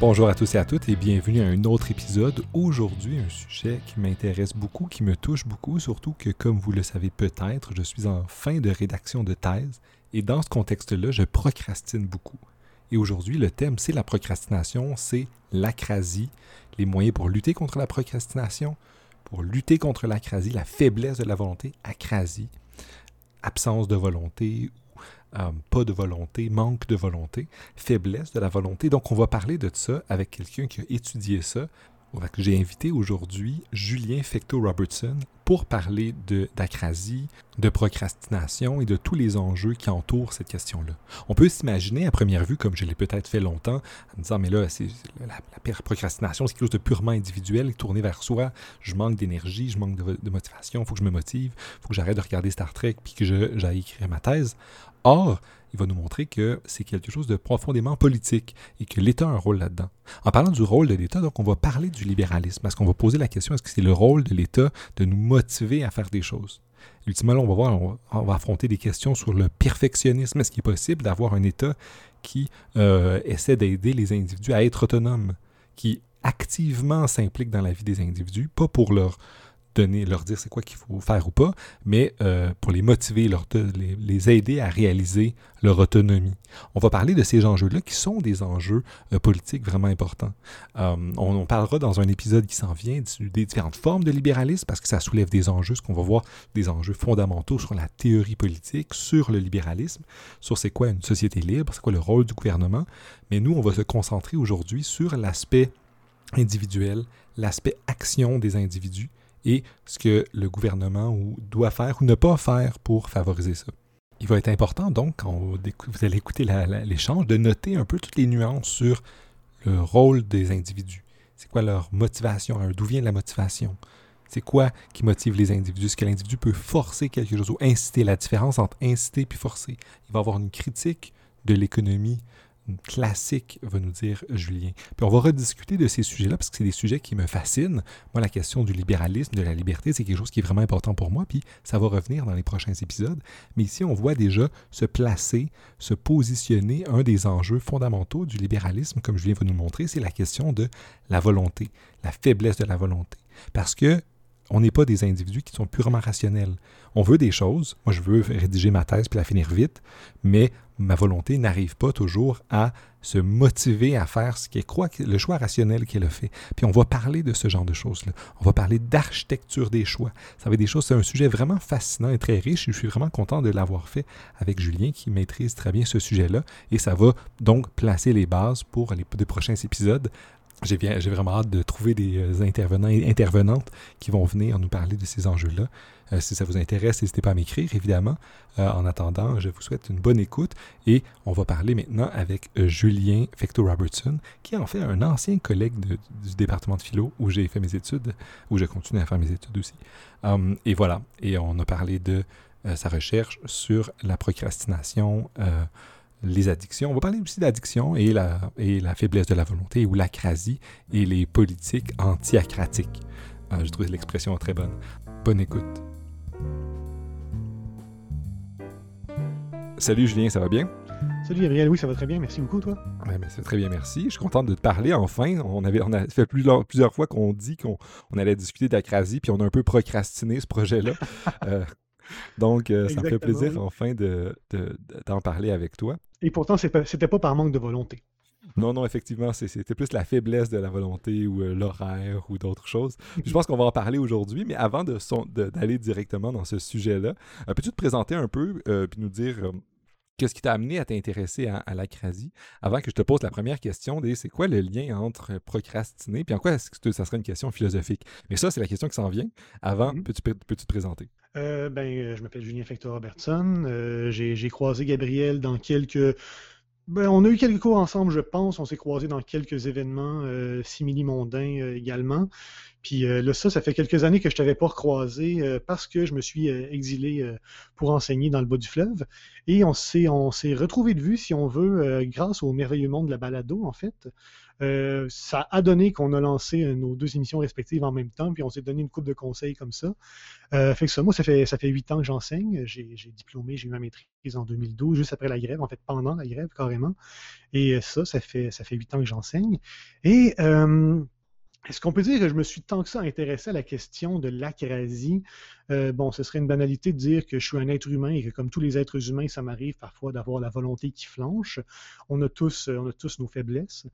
Bonjour à tous et à toutes et bienvenue à un autre épisode. Aujourd'hui, un sujet qui m'intéresse beaucoup, qui me touche beaucoup, surtout que, comme vous le savez peut-être, je suis en fin de rédaction de thèse et dans ce contexte-là, je procrastine beaucoup. Et aujourd'hui, le thème, c'est la procrastination, c'est l'acrasie, les moyens pour lutter contre la procrastination, pour lutter contre l'acrasie, la faiblesse de la volonté, acrasie, absence de volonté euh, pas de volonté, manque de volonté, faiblesse de la volonté. Donc, on va parler de ça avec quelqu'un qui a étudié ça. J'ai invité aujourd'hui Julien Fecto-Robertson pour parler d'acrasie, de, procrastination et de tous les enjeux qui entourent cette question-là. On peut s'imaginer à première vue, comme je l'ai peut-être fait longtemps, en me disant, mais là, la, la, procrastination, c'est quelque chose de purement individuel, tourné vers soi. Je manque d'énergie, je manque de, motivation, il faut que je me motive, il faut que j'arrête de regarder Star Trek puis que j'aille écrire ma thèse. Or, il va nous montrer que c'est quelque chose de profondément politique et que l'État a un rôle là-dedans. En parlant du rôle de l'État, donc on va parler du libéralisme, parce qu'on va poser la question, est-ce que c'est le rôle de l'État de nous motiver à faire des choses? Ultimement, on va voir, on va, affronter des questions sur le perfectionnisme. Est-ce qu'il est possible d'avoir un État qui euh, essaie d'aider les individus à être autonomes, qui activement s'implique dans la vie des individus, pas pour leur leur dire c'est quoi qu'il faut faire ou pas, mais euh, pour les motiver, les, aider à réaliser leur autonomie. On va parler de ces enjeux-là qui sont des enjeux euh, politiques vraiment importants. Euh, on, parlera dans un épisode qui s'en vient des différentes formes de libéralisme parce que ça soulève des enjeux, ce qu'on va voir, des enjeux fondamentaux sur la théorie politique, sur le libéralisme, sur c'est quoi une société libre, c'est quoi le rôle du gouvernement. Mais nous, on va se concentrer aujourd'hui sur l'aspect individuel, l'aspect action des individus et ce que le gouvernement doit faire ou ne pas faire pour favoriser ça. Il va être important donc, quand vous allez écouter l'échange, de noter un peu toutes les nuances sur le rôle des individus. C'est quoi leur motivation, d'où vient la motivation? C'est quoi qui motive les individus? Est-ce que l'individu peut forcer quelque chose ou inciter? La différence entre inciter et forcer? Il va y avoir une critique de l'économie classique, va nous dire Julien. Puis on va rediscuter de ces sujets-là parce que c'est des sujets qui me fascinent. Moi, la question du libéralisme, de la liberté, c'est quelque chose qui est vraiment important pour moi, puis ça va revenir dans les prochains épisodes. Mais ici, on voit déjà se placer, se positionner un des enjeux fondamentaux du libéralisme, comme Julien va nous montrer, c'est la question de la volonté, la faiblesse de la volonté. Parce que on n'est pas des individus qui sont purement rationnels. On veut des choses. Moi, je veux rédiger ma thèse puis la finir vite, mais ma volonté n'arrive pas toujours à se motiver à faire ce est quoi, le choix rationnel qu'elle a fait. Puis on va parler de ce genre de choses-là. On va parler d'architecture des choix. Ça va être des choses, c'est un sujet vraiment fascinant et très riche. je suis vraiment content de l'avoir fait avec Julien qui maîtrise très bien ce sujet-là. Et ça va donc placer les bases pour les prochains épisodes j'ai vraiment hâte de trouver des euh, intervenants et intervenantes qui vont venir nous parler de ces enjeux-là. Euh, si ça vous intéresse, n'hésitez pas à m'écrire, évidemment. Euh, en attendant, je vous souhaite une bonne écoute et on va parler maintenant avec Julien Fecto-Robertson, qui est en fait un ancien collègue du département de philo où j'ai fait mes études, où je continue à faire mes études aussi. Hum, et voilà, et on a parlé de sa recherche sur la procrastination les addictions. On va parler aussi d'addiction et la, et la faiblesse de la volonté ou l'acrasie et les politiques anti-acratiques. Euh, je trouve l'expression très bonne. Bonne écoute. Salut Julien, ça va bien? Salut Gabriel, oui, ça va très bien. Merci beaucoup, toi. C'est très bien, merci. Je suis content de te parler enfin. On, avait, on a fait plusieurs, plusieurs fois qu'on dit qu'on allait discuter d'acrasie, puis on a un peu procrastiné ce projet-là. euh, donc, euh, ça me fait plaisir enfin d'en de, parler avec toi. Et pourtant, c'était pas par manque de volonté. Non, non, effectivement, c'était plus la faiblesse de la volonté ou euh, l'horaire ou d'autres choses. je pense qu'on va en parler aujourd'hui, mais avant d'aller directement dans ce sujet-là, euh, peux-tu te présenter un peu puis nous dire Qu'est-ce qui t'a amené à t'intéresser à, à l'acrasie? Avant que je te pose la première question, c'est quoi le lien entre procrastiner, puis en quoi est-ce que ça serait une question philosophique? Mais ça, c'est la question qui s'en vient. Avant, mm-hmm. peux-tu, peux te présenter? Euh, ben, euh, je m'appelle Julien Fector Robertson. Euh, j'ai, croisé Gabriel dans quelques... Ben, on a eu quelques cours ensemble, je pense. On s'est croisé dans quelques événements simili-mondains également. Puis là, ça, ça fait quelques années que je t'avais pas recroisé parce que je me suis exilé pour enseigner dans le bas du fleuve. Et on s'est, on s'est retrouvé de vue, si on veut, grâce au merveilleux monde de la balado, en fait. Euh, ça a donné qu'on a lancé euh, nos deux émissions respectives en même temps, puis on s'est donné une coupe de conseils comme ça. Euh, fait que ça, moi, ça fait ça fait huit ans que j'enseigne. J'ai diplômé, j'ai eu ma maîtrise en 2012, juste après la grève, en fait pendant la grève carrément. Et ça, ça fait ça fait huit ans que j'enseigne. Et est-ce qu'on peut dire que je me suis tant que ça intéressé à la question de l'acrasie? Euh, bon, ce serait une banalité de dire que je suis un être humain et que comme tous les êtres humains, ça m'arrive parfois d'avoir la volonté qui flanche. On a tous, euh, on a tous nos faiblesses.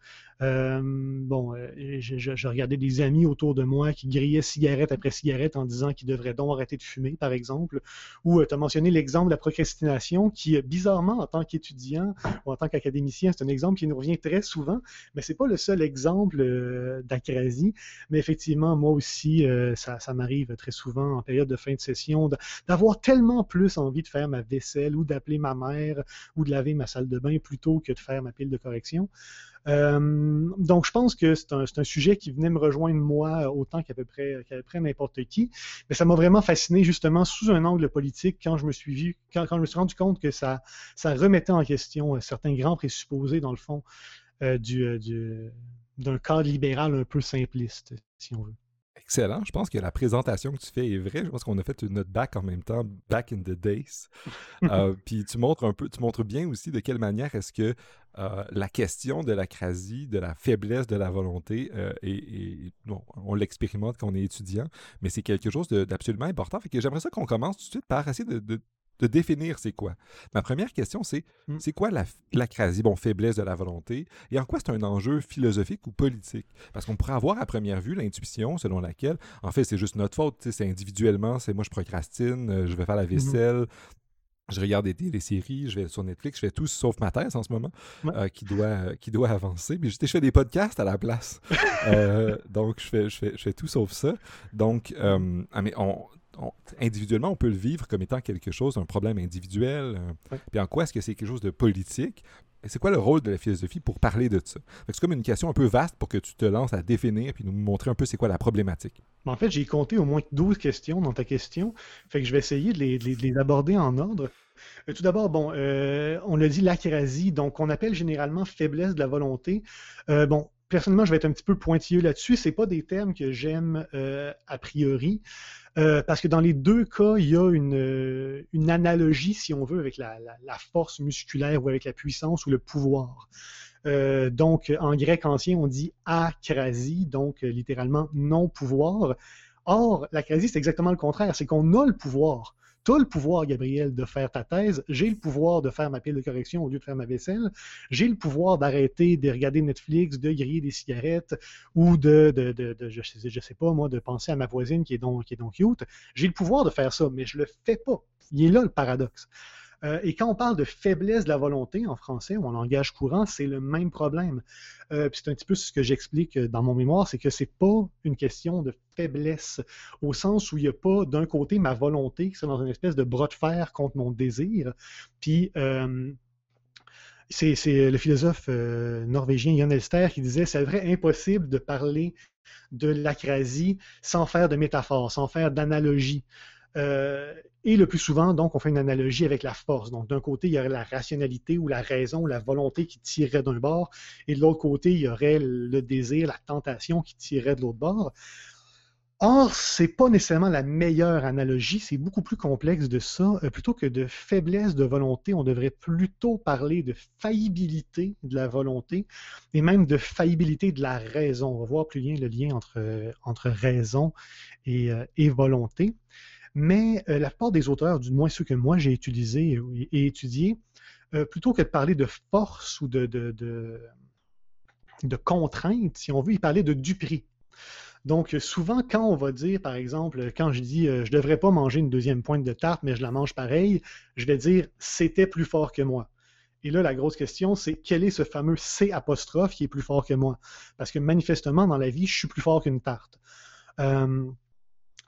Euh, bon, je, regardais des amis autour de moi qui grillaient cigarette après cigarette en disant qu'ils devraient donc arrêter de fumer, par exemple. Ou tu as mentionné l'exemple de la procrastination qui, bizarrement, en tant qu'étudiant ou en tant qu'académicien, c'est un exemple qui nous revient très souvent, mais c'est pas le seul exemple d'acrasie mais effectivement, moi aussi, euh, ça, m'arrive très souvent en période de fin de session d'avoir tellement plus envie de faire ma vaisselle ou d'appeler ma mère ou de laver ma salle de bain plutôt que de faire ma pile de correction. Euh, donc, je pense que c'est un, sujet qui venait me rejoindre moi autant qu'à peu près, près n'importe qui. Mais ça m'a vraiment fasciné justement sous un angle politique quand je me suis vu, quand, je me suis rendu compte que ça, ça remettait en question certains grands présupposés dans le fond euh, du, d'un cadre libéral un peu simpliste, si on veut. Excellent. Je pense que la présentation que tu fais est vraie. Je pense qu'on a fait notre bac en même temps, back in the days. Euh, puis tu montres un peu, tu montres bien aussi de quelle manière est-ce que euh, la question de la crasie, de la faiblesse de la volonté, euh, et, on l'expérimente quand on est étudiant, mais c'est quelque chose d'absolument important. Fait que j'aimerais ça qu'on commence tout de suite par essayer de de définir c'est quoi. Ma première question, c'est hmm. c'est quoi la, l'acrasie, bon, faiblesse de la volonté, et en quoi c'est un enjeu philosophique ou politique? Parce qu'on pourrait avoir à première vue l'intuition selon laquelle, en fait, c'est juste notre faute, c'est individuellement, c'est moi je procrastine, euh, je vais faire la mhm. vaisselle, je regarde des, séries, je vais sur Netflix, je fais tout sauf ma thèse en ce moment, euh, qui, doit, qui doit avancer. Mais je, je fais des podcasts à la place. Euh, donc, je fais, je, fais, je fais tout sauf ça. Donc, ah, mais on, individuellement, on peut le vivre comme étant quelque chose, un problème individuel. Euh, puis en quoi est-ce que c'est quelque chose de politique? C'est quoi le rôle de la philosophie pour parler de ça? C'est comme une question un peu vaste pour que tu te lances à définir puis nous montrer un peu c'est quoi la problématique. En fait, j'ai compté au moins 12 questions dans ta question. Fait que je vais essayer de les, aborder en ordre. Euh, tout d'abord, bon, euh, on l'a dit l'acrasie, donc on appelle généralement faiblesse de la volonté. bon, personnellement, je vais être un petit peu pointilleux là-dessus. C'est pas des termes que j'aime a priori. Euh, parce que dans les deux cas, il y a une, euh, analogie, si on veut, avec la, force musculaire ou avec la puissance ou le pouvoir. Euh, donc, en grec ancien, on dit akrasie, donc littéralement non-pouvoir. Or, l'acrasie, c'est exactement le contraire, c'est qu'on a le pouvoir. Tu as le pouvoir, Gabriel, de faire ta thèse. J'ai le pouvoir de faire ma pile de correction au lieu de faire ma vaisselle. J'ai le pouvoir d'arrêter de regarder Netflix, de griller des cigarettes ou de, de, de, je, sais, sais pas, moi, de penser à ma voisine qui est donc, qui est donc cute. J'ai le pouvoir de faire ça, mais je le fais pas. Il est là le paradoxe. Euh, et quand on parle de faiblesse de la volonté en français ou en langage courant, c'est le même problème. Euh, c'est un petit peu ce que j'explique dans mon mémoire, c'est que c'est pas une question de faiblesse, au sens où il n'y a pas d'un côté ma volonté qui est dans une espèce de bras de fer contre mon désir, puis euh, c'est le philosophe norvégien Jan Elster qui disait c'est vrai impossible de parler de l'acrasie sans faire de métaphore, sans faire d'analogie. Et le plus souvent, donc, on fait une analogie avec la force. Donc, d'un côté, il y aurait la rationalité ou la raison la volonté qui tirerait d'un bord, et de l'autre côté, il y aurait le désir, la tentation qui tirerait de l'autre bord. Or, c'est pas nécessairement la meilleure analogie, c'est beaucoup plus complexe de ça. Euh, plutôt que de faiblesse de volonté, on devrait plutôt parler de faillibilité de la volonté et même de faillibilité de la raison. On va voir plus bien le lien entre, entre raison et, euh, et volonté. Mais euh, la plupart des auteurs, du moins ceux que moi j'ai utilisés et étudiés, euh, plutôt que de parler de force ou de, de, de, contrainte, si on veut, ils parlaient de du prix. Donc, souvent, quand on va dire, par exemple, quand je dis euh, je ne devrais pas manger une deuxième pointe de tarte, mais je la mange pareil, je vais dire c'était plus fort que moi. Et là, la grosse question, c'est quel est ce fameux C apostrophe qui est plus fort que moi? Parce que manifestement, dans la vie, je suis plus fort qu'une tarte.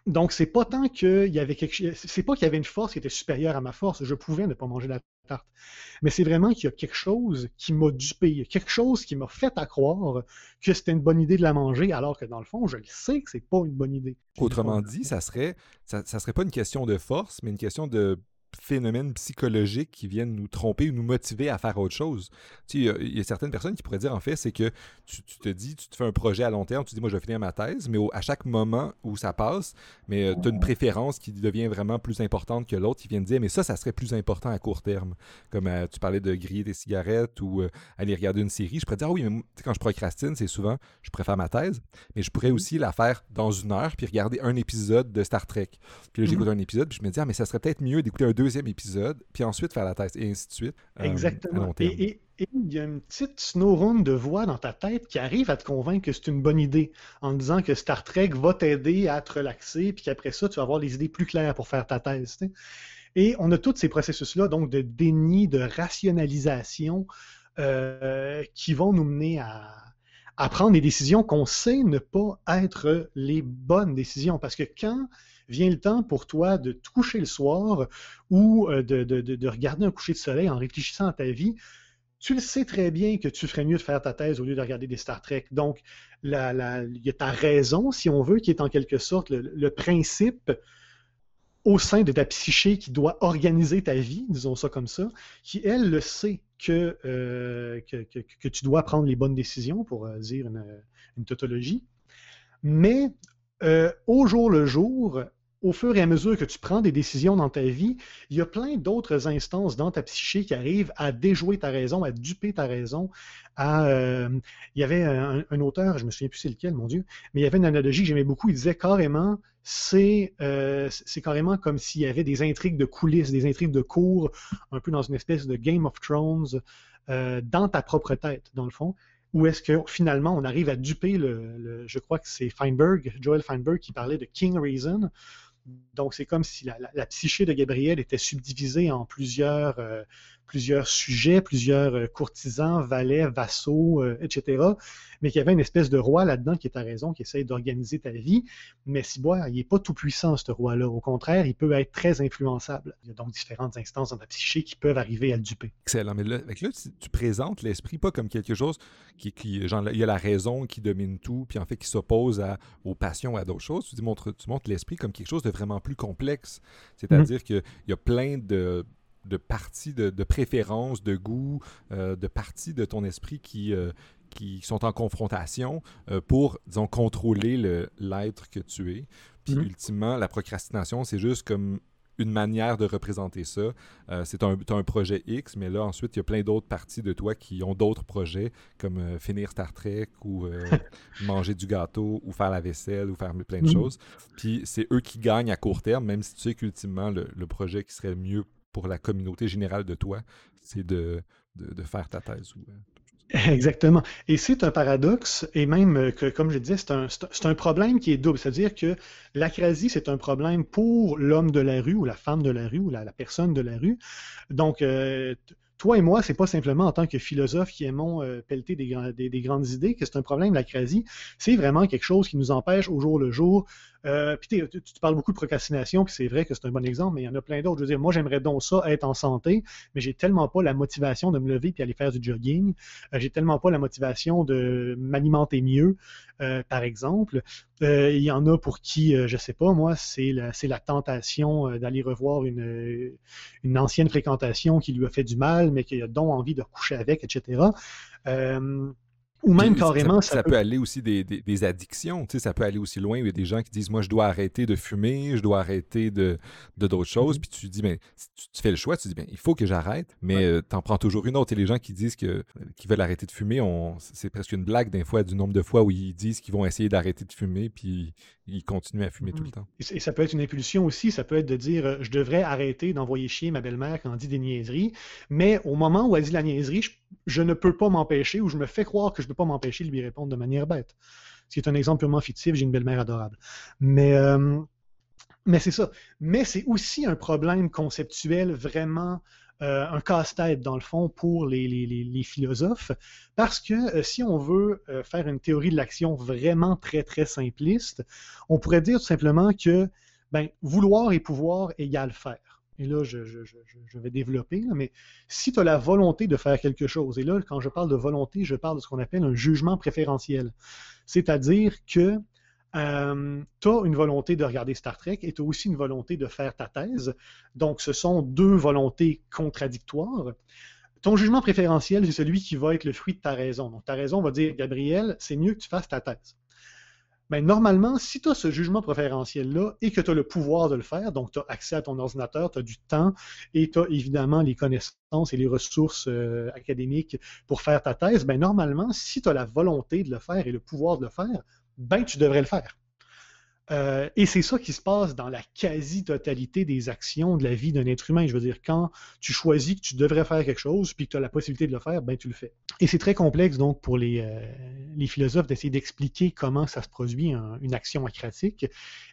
Donc, c'est pas tant qu'il y avait quelque chose. C'est pas qu'il y avait une force qui était supérieure à ma force. Je pouvais ne pas manger la tarte. Mais c'est vraiment qu'il y a quelque chose qui m'a dupé, quelque chose qui m'a fait à croire que c'était une bonne idée de la manger, alors que dans le fond, je le sais que c'est pas une bonne idée. Autrement dit, ça serait, ça, ça serait pas une question de force, mais une question de phénomènes psychologiques qui viennent nous tromper ou nous motiver à faire autre chose. Tu sais, il y, a certaines personnes qui pourraient dire, en fait, c'est que tu, te dis, tu te fais un projet à long terme, tu te dis, moi, je vais finir ma thèse, mais à chaque moment où ça passe, mais euh, tu as une préférence qui devient vraiment plus importante que l'autre, qui vient de dire, mais ça, ça serait plus important à court terme. Comme euh, tu parlais de griller des cigarettes ou euh, aller regarder une série, je pourrais dire, ah oui, mais quand je procrastine, c'est souvent, je préfère ma thèse, mais je pourrais mm-hmm. aussi la faire dans une heure, puis regarder un épisode de Star Trek. Puis là, j'écoute mm-hmm. un épisode, puis je me dis, ah, mais ça serait peut-être mieux d'écouter un deuxième épisode, puis ensuite faire la thèse, et ainsi de suite. Euh, Exactement. et, il y a une petite snowrun de voix dans ta tête qui arrive à te convaincre que c'est une bonne idée, en disant que Star Trek va t'aider à te relaxer, puis qu'après ça, tu vas avoir les idées plus claires pour faire ta thèse. Et on a tous ces processus-là, donc de déni, de rationalisation, euh, qui vont nous mener à, à prendre des décisions qu'on sait ne pas être les bonnes décisions. Parce que quand vient le temps pour toi de te coucher le soir ou euh, de, regarder un coucher de soleil en réfléchissant à ta vie, tu le sais très bien que tu ferais mieux de faire ta thèse au lieu de regarder des Star Trek. Donc, il y a ta raison, si on veut, qui est en quelque sorte le, principe au sein de ta psyché qui doit organiser ta vie, disons ça comme ça, qui, elle, le sait que, euh, que, tu dois prendre les bonnes décisions, pour euh, dire une, tautologie. Mais au jour le jour, au fur et à mesure que tu prends des décisions dans ta vie, il y a plein d'autres instances dans ta psyché qui arrivent à déjouer ta raison, à duper ta raison. Euh, il y avait un, auteur, je me souviens plus c'est lequel, mon Dieu, mais il y avait une analogie que j'aimais beaucoup. Il disait carrément, c'est euh, carrément comme s'il y avait des intrigues de coulisses, des intrigues de cours, un peu dans une espèce de Game of Thrones, euh, dans ta propre tête, dans le fond. Ou est-ce que finalement on arrive à duper le je crois que c'est Feinberg, Joel Feinberg, qui parlait de King Reason, donc, c'est comme si la, psyché de Gabriel était subdivisée en plusieurs, euh, plusieurs sujets, plusieurs euh, courtisans, valets, vassaux, euh, etc. Mais qu'il y avait une espèce de roi là-dedans qui est à raison, qui essaye d'organiser ta vie. Mais si il n'est pas tout puissant, ce roi-là. Au contraire, il peut être très influençable. Il y a donc différentes instances dans ta psyché qui peuvent arriver à le duper. Excellent. Mais là, tu, présentes l'esprit pas comme quelque chose qui, qui genre, il y a la raison qui domine tout, puis en fait qui s'oppose aux passions, à d'autres choses. Tu, dis, montres, tu montres l'esprit comme quelque chose de vraiment plus complexe. C'est-à-dire mm-hmm. qu'il y a plein de de parties de, de préférences, de goût, euh, de parties de ton esprit qui, euh, qui sont en confrontation euh, pour, disons, contrôler l'être que tu es. Puis mm-hmm. ultimement, la procrastination, c'est juste comme une manière de représenter ça. c'est un, un projet X, mais là, ensuite, il y a plein d'autres parties de toi qui ont d'autres projets, comme finir Star Trek ou manger du gâteau ou faire la vaisselle ou faire plein de mm-hmm. choses. Puis c'est eux qui gagnent à court terme, même si tu sais qu'ultimement, le, le, projet qui serait mieux pour la communauté générale de toi, c'est de, de, faire ta thèse. Euh, Exactement. Et c'est un paradoxe, et même euh, que, comme je disais, c'est un, un, problème qui est double. C'est-à-dire que l'acrasie, c'est un problème pour l'homme de la rue, ou la femme de la rue, ou la, personne de la rue. Donc, euh, toi et moi, c'est pas simplement en tant que philosophe qui aimons euh, pelleter des, des, grandes idées que c'est un problème, la l'acrasie. C'est vraiment quelque chose qui nous empêche au jour le jour. Euh, puis tu, parles beaucoup de procrastination, puis c'est vrai que c'est un bon exemple, mais il y en a plein d'autres. Je veux dire, moi, j'aimerais donc ça, être en santé, mais j'ai tellement pas la motivation de me lever puis aller faire du jogging. Euh, j'ai tellement pas la motivation de m'alimenter mieux, euh, par exemple. Il y en a pour qui, je sais pas, moi, c'est la, tentation d'aller revoir une, une ancienne fréquentation qui lui a fait du mal, mais qui a donc envie de coucher avec, etc. Ou même carrément. Ça, peut... aller aussi des, des, addictions. Tu sais, ça peut aller aussi loin. Il y a des gens qui disent Moi, je dois arrêter de fumer, je dois arrêter de d'autres choses. Mm-hmm. Puis tu dis ben, tu, fais le choix, tu dis ben, Il faut que j'arrête, mais euh, tu en prends toujours une autre. Et les gens qui disent que, qui veulent arrêter de fumer, c'est presque une blague d'un fois du nombre de fois où ils disent qu'ils vont essayer d'arrêter de fumer, puis ils continuent à fumer tout le mm-hmm. temps. Et ça peut être une impulsion aussi. Ça peut être de dire euh, Je devrais arrêter d'envoyer chier ma belle-mère quand elle dit des niaiseries. Mais au moment où elle dit la niaiserie, je, je ne peux pas m'empêcher ou je me fais croire que je ne peux pas m'empêcher de lui répondre de manière bête. Ce qui est un exemple purement fictif, j'ai une belle-mère adorable. Mais, euh, c'est ça. Mais c'est aussi un problème conceptuel vraiment euh, un casse-tête, dans le fond, pour les, philosophes, parce que si on veut faire une théorie de l'action vraiment très, très simpliste, on pourrait dire tout simplement que ben, vouloir et pouvoir égale faire. Et là, je, vais développer, mais si tu as la volonté de faire quelque chose, et là, quand je parle de volonté, je parle de ce qu'on appelle un jugement préférentiel. C'est-à-dire que euh, tu as une volonté de regarder Star Trek et tu as aussi une volonté de faire ta thèse. Donc, ce sont deux volontés contradictoires. Ton jugement préférentiel, c'est celui qui va être le fruit de ta raison. Donc, ta raison va dire, Gabriel, c'est mieux que tu fasses ta thèse. Mais normalement, si tu as ce jugement préférentiel-là et que tu as le pouvoir de le faire, donc tu as accès à ton ordinateur, tu as du temps et tu as évidemment les connaissances et les ressources euh, académiques pour faire ta thèse, ben normalement, si tu as la volonté de le faire et le pouvoir de le faire, ben tu devrais le faire. Euh, et c'est ça qui se passe dans la quasi-totalité des actions de la vie d'un être humain. Je veux dire, quand tu choisis que tu devrais faire quelque chose, puis que tu as la possibilité de le faire, ben tu le fais. Et c'est très complexe donc pour les, euh, philosophes d'essayer d'expliquer comment ça se produit une action acratique.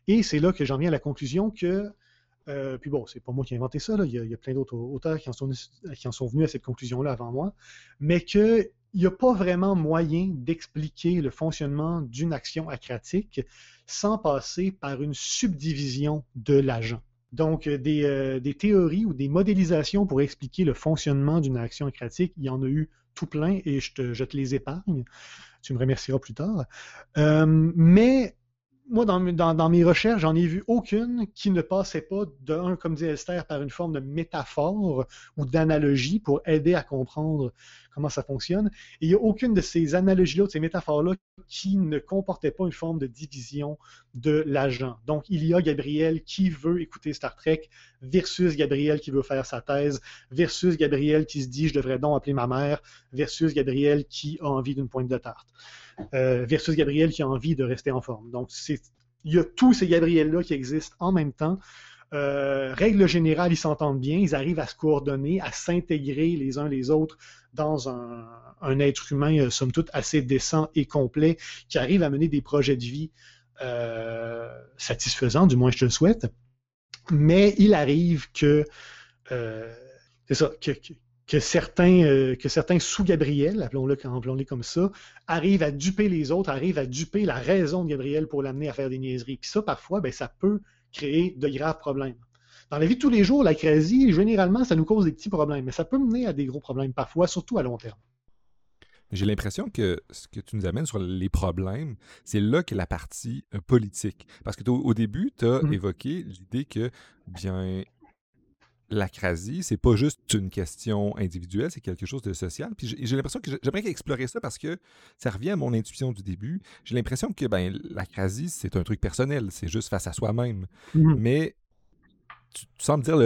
Et c'est là que j'en viens à la conclusion que euh, puis bon, c'est pas moi qui ai inventé ça, Il, y a, plein d'autres auteurs qui en, sont, qui en, sont, venus à cette conclusion-là avant moi, mais que il n'y a pas vraiment moyen d'expliquer le fonctionnement d'une action acratique sans passer par une subdivision de l'agent. Donc, euh, euh, des, théories ou des modélisations pour expliquer le fonctionnement d'une action acratique, il y en a eu tout plein et je te, les épargne. Tu me remercieras plus tard. Euh, mais moi, dans, mes recherches, j'en ai vu aucune qui ne passait pas d'un, comme dit Esther, par une forme de métaphore ou d'analogie pour aider à comprendre comment ça fonctionne. Et il n'y a aucune de ces analogies-là, de ces métaphores-là, qui ne comportait pas une forme de division de l'agent. Donc, il y a Gabriel qui veut écouter Star Trek versus Gabriel qui veut faire sa thèse, versus Gabriel qui se dit je devrais donc appeler ma mère, versus Gabriel qui a envie d'une pointe de tarte, euh, versus Gabriel qui a envie de rester en forme. Donc, il y a tous ces Gabriels-là qui existent en même temps. Euh, règle générale, ils s'entendent bien, ils arrivent à se coordonner, à s'intégrer les uns les autres dans un, être humain, euh, somme toute, assez décent et complet, qui arrive à mener des projets de vie satisfaisants, du moins je te le souhaite. Mais il arrive que, c'est ça, que, certains, que certains sous-Gabriel, appelons-le appelons comme ça, arrivent à duper les autres, arrivent à duper la raison de Gabriel pour l'amener à faire des niaiseries. Puis ça, parfois, ben, ça peut créer de graves problèmes. Dans la vie de tous les jours, la crasie, généralement, ça nous cause des petits problèmes, mais ça peut mener à des gros problèmes parfois, surtout à long terme. J'ai l'impression que ce que tu nous amènes sur les problèmes, c'est là que la partie euh, politique. Parce que au début, tu as mmh. évoqué l'idée que, bien, l'acrasie, c'est pas juste une question individuelle, c'est quelque chose de social. Puis j'ai l'impression que j'aimerais explorer ça parce que ça revient à mon intuition du début. J'ai l'impression que ben, l'acrasie, c'est un truc personnel, c'est juste face à soi-même. Mmh Mais tu, sembles dire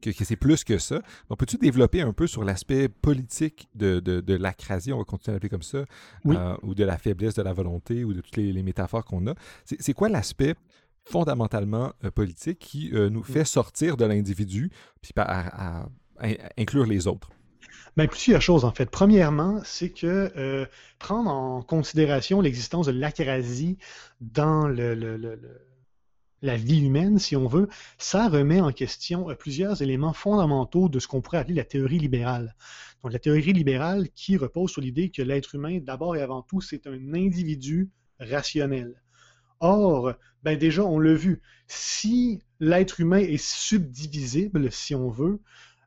que, c'est plus que ça. Donc, peux-tu développer un peu sur l'aspect politique de, de, l'acrasie, on va continuer à l'appeler comme ça, euh, ou de la faiblesse de la volonté, ou de toutes les, les métaphores qu'on a? C'est quoi l'aspect fondamentalement euh, politique qui euh, nous fait sortir de l'individu puis à, inclure les autres? Bien, plusieurs choses, en fait. Premièrement, c'est que euh, prendre en considération l'existence de l'acrasie dans le, la vie humaine, si on veut, ça remet en question plusieurs éléments fondamentaux de ce qu'on pourrait appeler la théorie libérale. Donc, la théorie libérale qui repose sur l'idée que l'être humain, d'abord et avant tout, c'est un individu rationnel. Or, ben déjà, on l'a vu, si l'être humain est subdivisible, si on veut,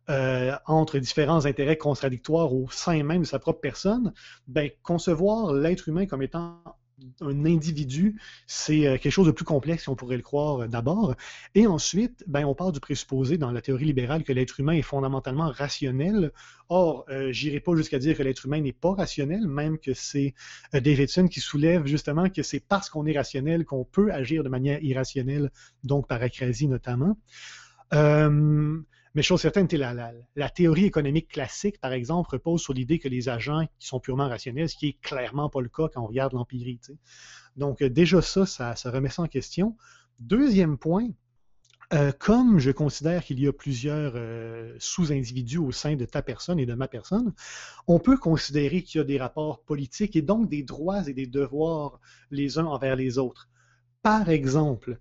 euh, entre différents intérêts contradictoires au sein même de sa propre personne, ben, concevoir l'être humain comme étant un individu, c'est euh, quelque chose de plus complexe, si on pourrait le croire euh, d'abord. Et ensuite, ben, on part du présupposé dans la théorie libérale que l'être humain est fondamentalement rationnel. Or, euh, j'irai pas jusqu'à dire que l'être humain n'est pas rationnel, même que c'est Davidson qui soulève justement que c'est parce qu'on est rationnel qu'on peut agir de manière irrationnelle, donc par acrasie notamment. Mais chose certaine, la, la, théorie économique classique, par exemple, repose sur l'idée que les agents qui sont purement rationnels, ce qui est clairement pas le cas quand on regarde l'empirie. Donc euh, déjà ça, ça, remet ça en question. Deuxième point, euh, comme je considère qu'il y a plusieurs euh, sous-individus au sein de ta personne et de ma personne, on peut considérer qu'il y a des rapports politiques et donc des droits et des devoirs les uns envers les autres. Par exemple,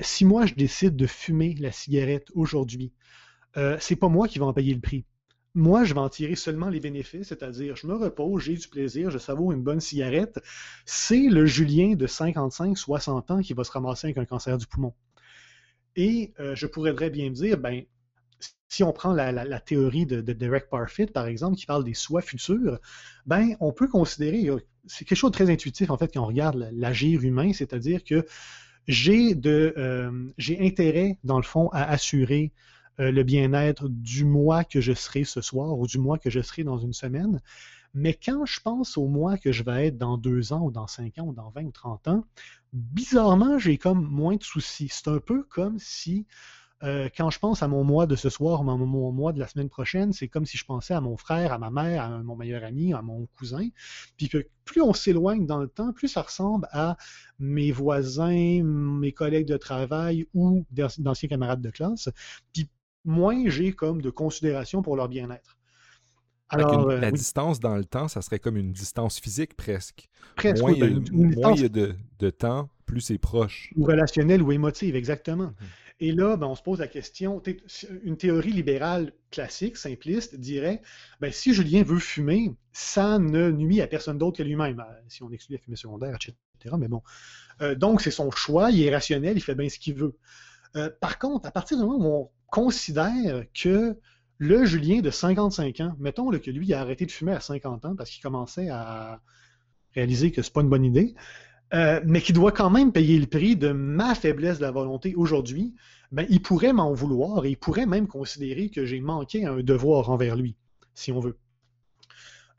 si moi je décide de fumer la cigarette aujourd'hui, euh, c'est pas moi qui vais en payer le prix. Moi, je vais en tirer seulement les bénéfices, c'est-à-dire je me repose, j'ai du plaisir, je savoure une bonne cigarette. C'est le Julien de 55, 60 ans qui va se ramasser avec un cancer du poumon. Et euh, je pourrais très bien me dire, ben, si on prend la, théorie de, Derek Parfit, par exemple, qui parle des soins futurs, ben, on peut considérer, c'est quelque chose de très intuitif, en fait, quand on regarde l'agir humain, c'est-à-dire que j'ai euh, intérêt, dans le fond, à assurer euh, le bien-être du mois que je serai ce soir ou du mois que je serai dans une semaine. Mais quand je pense au mois que je vais être dans deux ans ou dans cinq ans ou dans 20 ou 30 ans, bizarrement, j'ai comme moins de soucis. C'est un peu comme si euh, quand je pense à mon mois de ce soir ou à mon mois de la semaine prochaine, c'est comme si je pensais à mon frère, à ma mère, à mon meilleur ami, à mon cousin. Puis plus on s'éloigne dans le temps, plus ça ressemble à mes voisins, mes collègues de travail ou d'anciens camarades de classe. Puis moins j'ai comme de considération pour leur bien-être. Alors, euh, la distance dans le temps, ça serait comme une distance physique presque. Presque. Moins, il y a, ben, de, temps, plus c'est proche. Ou relationnel ou émotive, exactement. Mhm. Et là, ben, on se pose la question, une théorie libérale classique, simpliste, dirait, ben, si Julien veut fumer, ça ne nuit à personne d'autre que lui-même, euh, si on exclut la fumée secondaire, etc. Mais bon. Euh, donc, c'est son choix, il est rationnel, il fait bien ce qu'il veut. par contre, à partir du moment où on considère que le Julien de 55 ans, mettons que lui a arrêté de fumer à 50 ans parce qu'il commençait à réaliser que c'est pas une bonne idée, euh, mais qui doit quand même payer le prix de ma faiblesse de la volonté aujourd'hui, ben, il pourrait m'en vouloir et il pourrait même considérer que j'ai manqué un devoir envers lui, si on veut.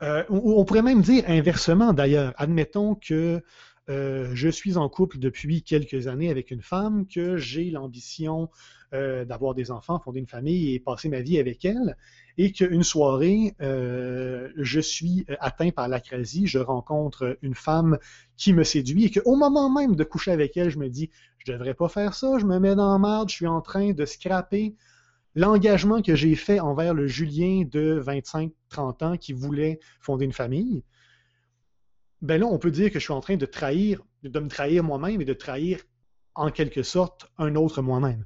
Euh, on, pourrait même dire inversement d'ailleurs. Admettons que euh, je suis en couple depuis quelques années avec une femme, que j'ai l'ambition euh, d'avoir des enfants, fonder une famille et passer ma vie avec elle, et qu'une soirée, euh, je suis atteint par l'acrasie, je rencontre une femme qui me séduit et qu'au moment même de coucher avec elle, je me dis, je devrais pas faire ça, je me mets dans la merde, je suis en train de scraper l'engagement que j'ai fait envers le Julien de 25-30 ans qui voulait fonder une famille ben là, on peut dire que je suis en train de trahir, de me trahir moi-même et de trahir en quelque sorte un autre moi-même.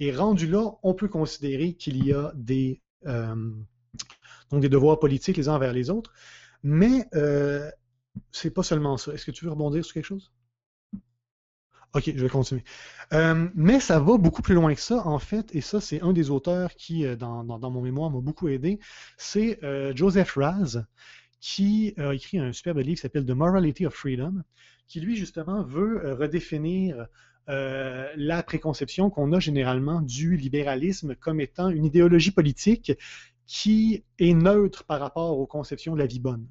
Et rendu là, on peut considérer qu'il y a des, euh, donc des devoirs politiques les uns envers les autres, mais euh, c'est pas seulement ça. Est-ce que tu veux rebondir sur quelque chose? Ok, je vais continuer. Euh, mais ça va beaucoup plus loin que ça, en fait, et ça, c'est un des auteurs qui, euh, dans, mon mémoire, m'a beaucoup aidé. C'est Joseph Raz, qui a écrit un superbe livre qui s'appelle The Morality of Freedom, qui lui justement veut euh, redéfinir euh, la préconception qu'on a généralement du libéralisme comme étant une idéologie politique qui est neutre par rapport aux conceptions de la vie bonne.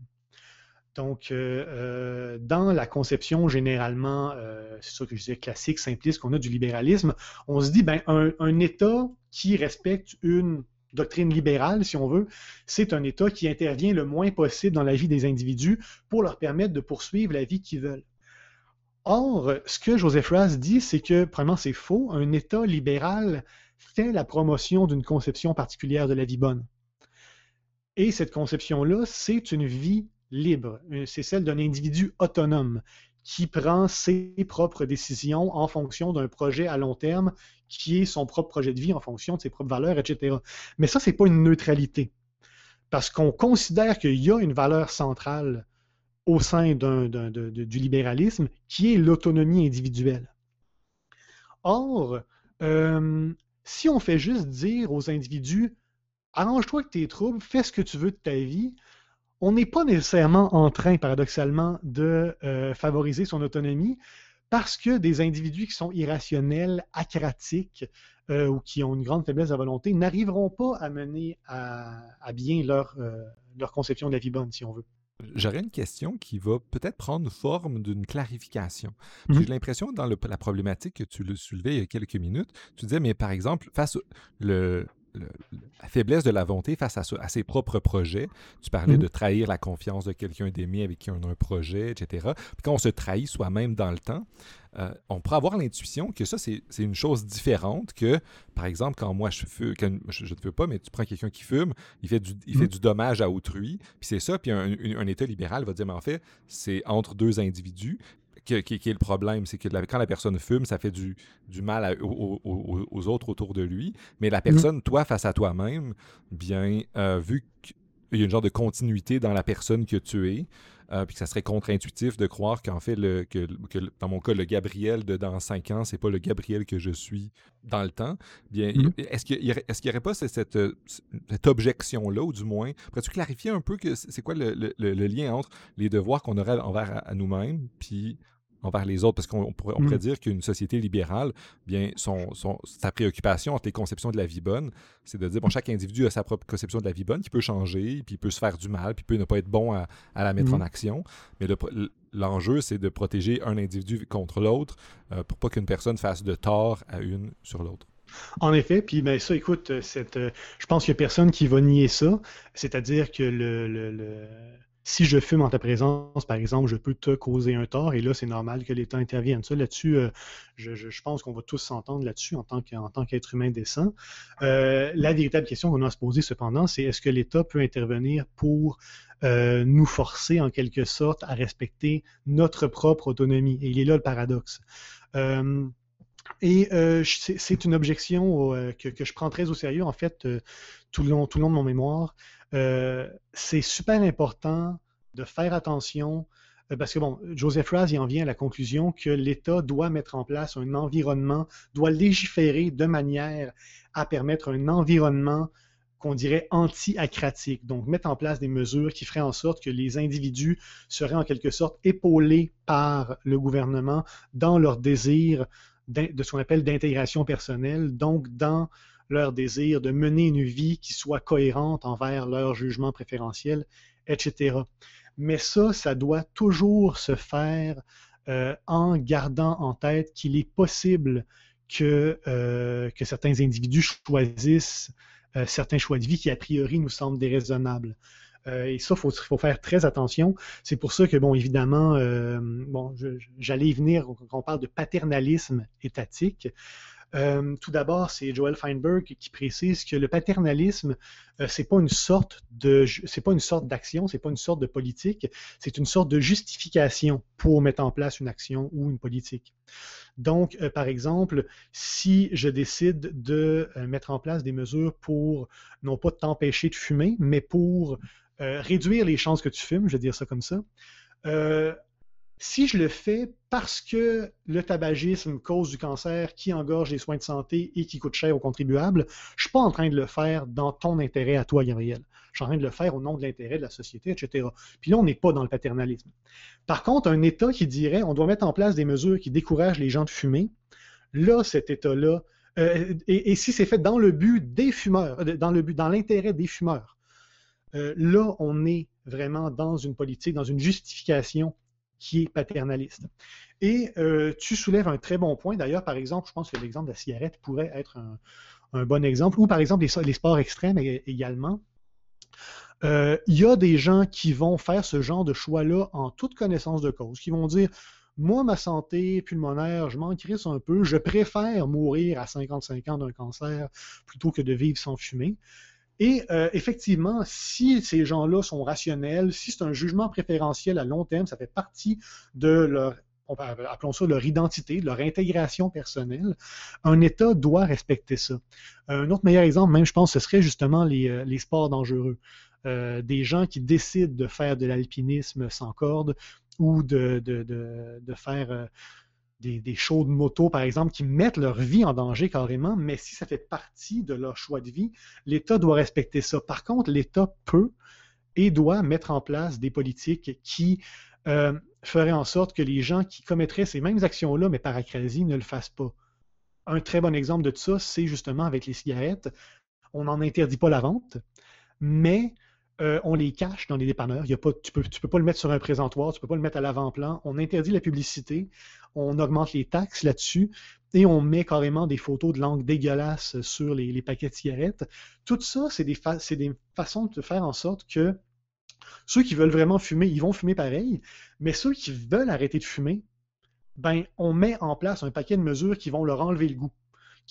Donc, euh, dans la conception généralement, c'est ça que je disais, classique, simpliste qu'on a du libéralisme, on se dit, ben, un État qui respecte une doctrine libérale, si on veut, c'est un État qui intervient le moins possible dans la vie des individus pour leur permettre de poursuivre la vie qu'ils veulent. Or, ce que Joseph Raz dit, c'est que, premièrement, c'est faux. Un État libéral fait la promotion d'une conception particulière de la vie bonne. Et cette conception-là, c'est une vie libre. C'est celle d'un individu autonome qui prend ses propres décisions en fonction d'un projet à long terme qui est son propre projet de vie en fonction de ses propres valeurs, etc. Mais ça, ce n'est pas une neutralité. Parce qu'on considère qu'il y a une valeur centrale au sein du libéralisme qui est l'autonomie individuelle. Or, euh, si on fait juste dire aux individus arrange-toi avec tes troubles, fais ce que tu veux de ta vie, on n'est pas nécessairement en train, paradoxalement, de euh, favoriser son autonomie parce que des individus qui sont irrationnels, acratiques euh, ou qui ont une grande faiblesse de volonté n'arriveront pas à mener à, bien leur, euh, leur conception de la vie bonne, si on veut. J'aurais une question qui va peut-être prendre forme d'une clarification. J'ai mhm. l'impression, dans la problématique que tu le soulevais il y a quelques minutes, tu disais, mais par exemple, face le, la faiblesse de la volonté face à, ses propres projets. Tu parlais de mhm. trahir la confiance de quelqu'un d'aimer avec qui on a un projet, etc. Puis quand on se trahit soi-même dans le temps, euh, on pourrait avoir l'intuition que ça, c'est une chose différente que, par exemple, quand moi je fume, je ne veux pas, mais tu prends quelqu'un qui fume, il fait du, il fait mhm. du dommage à autrui, puis c'est ça, puis un, un, État libéral va dire, mais en fait, c'est entre deux individus, qui, est le problème. C'est que quand la personne fume, ça fait du, du mal aux, autres autour de lui. Mais la personne, toi, face à toi-même, bien, euh, vu qu'il y a une genre de continuité dans la personne que tu es, euh, puis que ça serait contre-intuitif de croire qu'en fait, le, que, dans mon cas, le Gabriel de dans cinq ans, c'est pas le Gabriel que je suis dans le temps. Bien, mm-hmm. est-ce qu'il n'y est aurait pas cette, cette, objection-là, ou du moins, pourrais-tu clarifier un peu que c'est quoi le, le, lien entre les devoirs qu'on aurait envers à nous-mêmes, puis envers les autres, parce qu'on pourrait, on pourrait, mm. dire qu'une société libérale, bien, son, son, sa préoccupation entre les conceptions de la vie bonne, c'est de dire, bon, chaque individu a sa propre conception de la vie bonne, qui peut changer, puis il peut se faire du mal, puis peut ne pas être bon à, la mettre en mm. action. Mais l'enjeu, c'est de protéger un individu contre l'autre euh, pour pas qu'une personne fasse de tort à une sur l'autre. En effet, puis ben, ça, écoute, cette, euh, je pense qu'il n'y a personne qui va nier ça, c'est-à-dire que le, le si je fume en ta présence, par exemple, je peux te causer un tort, et là, c'est normal que l'État intervienne. Ça, là-dessus, euh, je, pense qu'on va tous s'entendre là-dessus en tant qu'être humain décent. Euh, la véritable question qu'on doit se poser, cependant, c'est est-ce que l'État peut intervenir pour euh, nous forcer, en quelque sorte, à respecter notre propre autonomie? Et il est là le paradoxe. et c'est une objection que, je prends très au sérieux, en fait, tout, le tout le long de mon mémoire. Euh, c'est super important de faire attention euh, parce que, bon, Joseph Raz, il en vient à la conclusion que l'État doit mettre en place un environnement, doit légiférer de manière à permettre un environnement qu'on dirait anti-acratique. Donc, mettre en place des mesures qui feraient en sorte que les individus seraient en quelque sorte épaulés par le gouvernement dans leur désir de ce qu'on appelle d'intégration personnelle, donc dans leur désir de mener une vie qui soit cohérente envers leur jugement préférentiel, etc. Mais ça, ça doit toujours se faire euh, en gardant en tête qu'il est possible que, euh, que certains individus choisissent euh, certains choix de vie qui, a priori, nous semblent déraisonnables. et ça, il faut, faut, faire très attention. C'est pour ça que, bon, évidemment, bon, j'allais y venir quand on parle de paternalisme étatique. Euh, tout d'abord, c'est Joel Feinberg qui précise que le paternalisme, euh, c'est pas une sorte de, c'est pas une sorte d'action, c'est pas une sorte de politique, c'est une sorte de justification pour mettre en place une action ou une politique. Donc, euh, par exemple, si je décide de mettre en place des mesures pour non pas t'empêcher de fumer, mais pour réduire les chances que tu fumes, je vais dire ça comme ça. Si je le fais parce que le tabagisme cause du cancer qui engorge les soins de santé et qui coûte cher aux contribuables, je ne suis pas en train de le faire dans ton intérêt à toi, Gabriel. Je suis en train de le faire au nom de l'intérêt de la société, etc. Puis là, on n'est pas dans le paternalisme. Par contre, un État qui dirait on doit mettre en place des mesures qui découragent les gens de fumer, là, cet État-là, euh, et, si c'est fait dans le but des fumeurs, euh, dans le but, dans l'intérêt des fumeurs, euh, là, on est vraiment dans une politique, dans une justification qui est paternaliste. Et euh, tu soulèves un très bon point. D'ailleurs, par exemple, je pense que l'exemple de la cigarette pourrait être un, bon exemple, ou par exemple les, sports extrêmes également. Euh, il y a des gens qui vont faire ce genre de choix-là en toute connaissance de cause, qui vont dire moi, ma santé pulmonaire, je m'en crisse un peu, je préfère mourir à 55 ans d'un cancer plutôt que de vivre sans fumer. Et euh, effectivement, si ces gens-là sont rationnels, si c'est un jugement préférentiel à long terme, ça fait partie de leur appelons ça leur identité, leur intégration personnelle, un État doit respecter ça. Un autre meilleur exemple, même je pense, ce serait justement les, euh, sports dangereux. Euh, des gens qui décident de faire de l'alpinisme sans corde ou de, de faire des, shows de moto, par exemple, qui mettent leur vie en danger carrément, mais si ça fait partie de leur choix de vie, l'État doit respecter ça. Par contre, l'État peut et doit mettre en place des politiques qui euh, feraient en sorte que les gens qui commettraient ces mêmes actions-là, mais par acrasie, ne le fassent pas. Un très bon exemple de ça, c'est justement avec les cigarettes. On n'en interdit pas la vente, mais euh, on les cache dans les dépanneurs. tu ne peux, peux pas le mettre sur un présentoir, tu ne peux pas le mettre à l'avant-plan. On interdit la publicité, on augmente les taxes là-dessus et on met carrément des photos de langue dégueulasses sur les, paquets de cigarettes. Tout ça, c'est des, façons de faire en sorte que ceux qui veulent vraiment fumer, ils vont fumer pareil, mais ceux qui veulent arrêter de fumer, ben, on met en place un paquet de mesures qui vont leur enlever le goût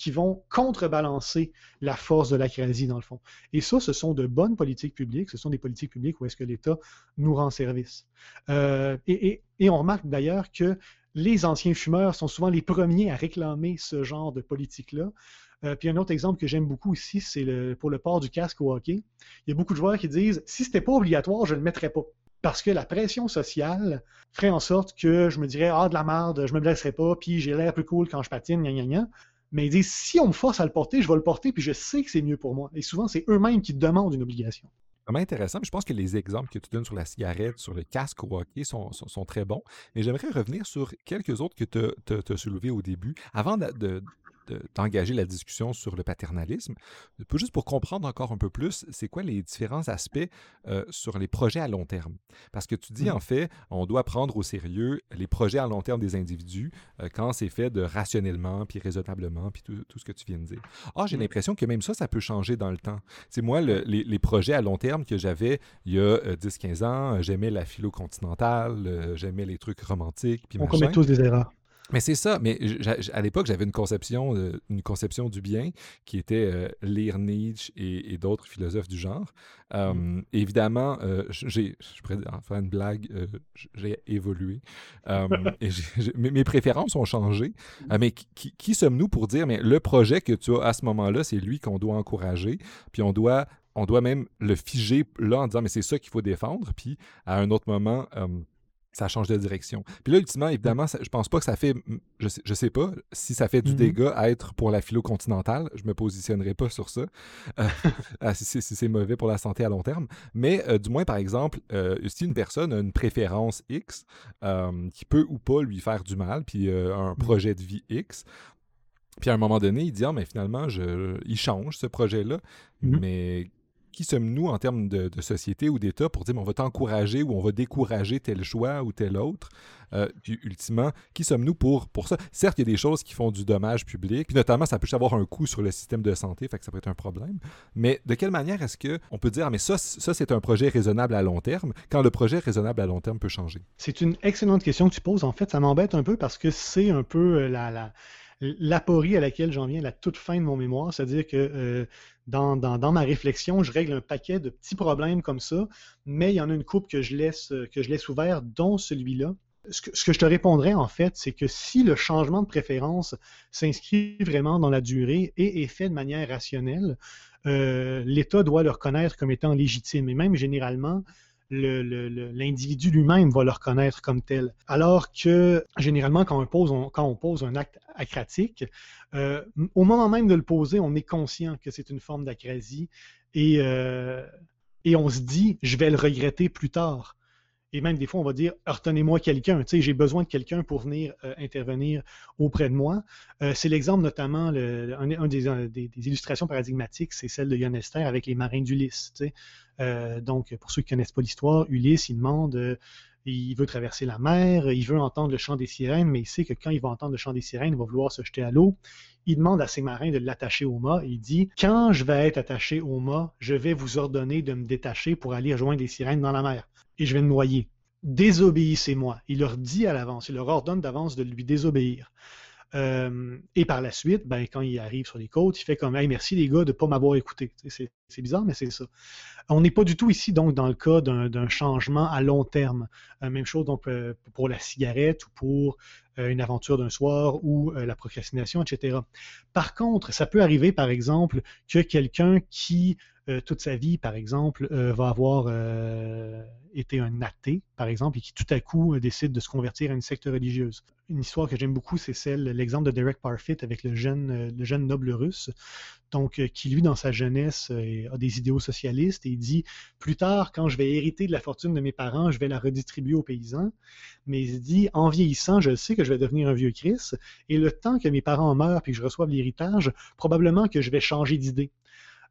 qui vont contrebalancer la force de la crésie, dans le fond. Et ça, ce sont de bonnes politiques publiques, ce sont des politiques publiques où est-ce que l'État nous rend service. Euh, et, on remarque d'ailleurs que les anciens fumeurs sont souvent les premiers à réclamer ce genre de politique-là. Euh, puis un autre exemple que j'aime beaucoup ici, c'est pour le port du casque au hockey. Il y a beaucoup de joueurs qui disent si c'était pas obligatoire, je ne le mettrais pas. Parce que la pression sociale ferait en sorte que je me dirais Ah, de la merde, je me blesserai pas, puis j'ai l'air plus cool quand je patine, gna gna gna. Mais ils disent si on me force à le porter, je vais le porter, puis je sais que c'est mieux pour moi. Et souvent, c'est eux-mêmes qui demandent une obligation vraiment intéressant. Je pense que les exemples que tu donnes sur la cigarette, sur le casque au hockey sont, sont, très bons. Mais j'aimerais revenir sur quelques autres que tu as, soulevés au début. Avant de, d'engager la discussion sur le paternalisme. Juste pour comprendre encore un peu plus, c'est quoi les différents aspects euh, sur les projets à long terme? Parce que tu dis, mmh. en fait, on doit prendre au sérieux les projets à long terme des individus euh, quand c'est fait de rationnellement, puis raisonnablement, puis tout, ce que tu viens de dire. Ah, j'ai mmh. l'impression que même ça, ça peut changer dans le temps. C'est moi, les, projets à long terme que j'avais il y a 10-15 euh, ans, j'aimais la philo continentale, j'aimais les trucs romantiques. Puis on commet tous des erreurs. Mais c'est ça. Mais à l'époque, j'avais une conception, une conception du bien qui était euh, lire Nietzsche et, d'autres philosophes du genre. Mmh. Évidemment, euh, j'ai, je pourrais faire une blague, euh, j'ai évolué. et mes, préférences ont changé. Mais qui, qui sommes-nous pour dire, mais le projet que tu as à ce moment-là, c'est lui qu'on doit encourager, puis on doit on doit même le figer là en disant mais c'est ça qu'il faut défendre puis à un autre moment ça change de direction. Puis là, ultimement, évidemment, je pense pas que ça fait. Je sais, sais pas si ça fait du mm-hmm. dégât à être pour la philo continentale. Je me positionnerai pas sur ça. Euh, ah, si, c'est mauvais pour la santé à long terme. Mais euh, du moins, par exemple, euh, si une personne a une préférence X qui peut ou pas lui faire du mal, puis un mm-hmm. projet de vie X, puis à un moment donné, il dit Ah, mais finalement, je, il change ce projet-là. Mm-hmm. Mais qui sommes-nous en termes de, société ou d'État pour dire on va t'encourager ou on va décourager tel choix ou tel autre? Euh, puis ultimement, qui sommes-nous pour, pour ça? Certes, il y a des choses qui font du dommage public, puis notamment, ça peut avoir un coût sur le système de santé, fait que ça peut être un problème. Mais de quelle manière est-ce qu'on peut dire, ah, mais ça, ça c'est un projet raisonnable à long terme, quand le projet raisonnable à long terme peut changer? C'est une excellente question que tu poses. En fait, ça m'embête un peu parce que c'est un peu euh, la, la l'aporie à laquelle j'en viens, la toute fin de mon mémoire, c'est-à-dire que euh, dans, ma réflexion, je règle un paquet de petits problèmes comme ça, mais il y en a une coupe que je laisse, que je ouvert, dont celui-là. Ce que, je te répondrais, en fait, c'est que si le changement de préférence s'inscrit vraiment dans la durée et est fait de manière rationnelle, euh, l'État doit le reconnaître comme étant légitime. Et même généralement, l'individu lui-même va le reconnaître comme tel. Alors que généralement, quand on pose, quand on pose un acte acratique, euh, au moment même de le poser, on est conscient que c'est une forme d'acrasie et, euh, et on se dit, je vais le regretter plus tard. Et même des fois, on va dire, retenez-moi quelqu'un. J'ai besoin de quelqu'un pour venir euh, intervenir auprès de moi. c'est l'exemple notamment, le, un, des, des, illustrations paradigmatiques, c'est celle de Yann Esther avec les marins d'Ulysse. Sais. donc, pour ceux qui ne connaissent pas l'histoire, Ulysse, il demande il veut traverser la mer, il veut entendre le chant des sirènes, mais il sait que quand il va entendre le chant des sirènes, il va vouloir se jeter à l'eau. Il demande à ses marins de l'attacher au mât. Il dit Quand je vais être attaché au mât, je vais vous ordonner de me détacher pour aller rejoindre les sirènes dans la mer. Et je vais me noyer. Désobéissez-moi. Il leur dit à l'avance, il leur ordonne d'avance de lui désobéir. Euh, et par la suite, ben, quand il arrive sur les côtes, il fait comme hey, merci les gars de ne pas m'avoir écouté. C'est bizarre, mais c'est ça. On n'est pas du tout ici donc dans le cas d'un changement à long terme. Euh, même chose donc euh, pour la cigarette ou pour une aventure d'un soir ou la procrastination, etc. Par contre, ça peut arriver, par exemple, que quelqu'un qui toute sa vie, par exemple, va avoir été un athée, par exemple, et qui tout à coup décide de se convertir à une secte religieuse une histoire que j'aime beaucoup, c'est celle, l'exemple de Derek Parfit avec le jeune, euh, le jeune noble russe, donc euh, qui lui, dans sa jeunesse, euh, a des idéaux socialistes et il dit plus tard, quand je vais hériter de la fortune de mes parents, je vais la redistribuer aux paysans. Mais il dit en vieillissant, je sais que je vais devenir un vieux Christ et le temps que mes parents meurent puis que je reçoive l'héritage, probablement que je vais changer d'idée.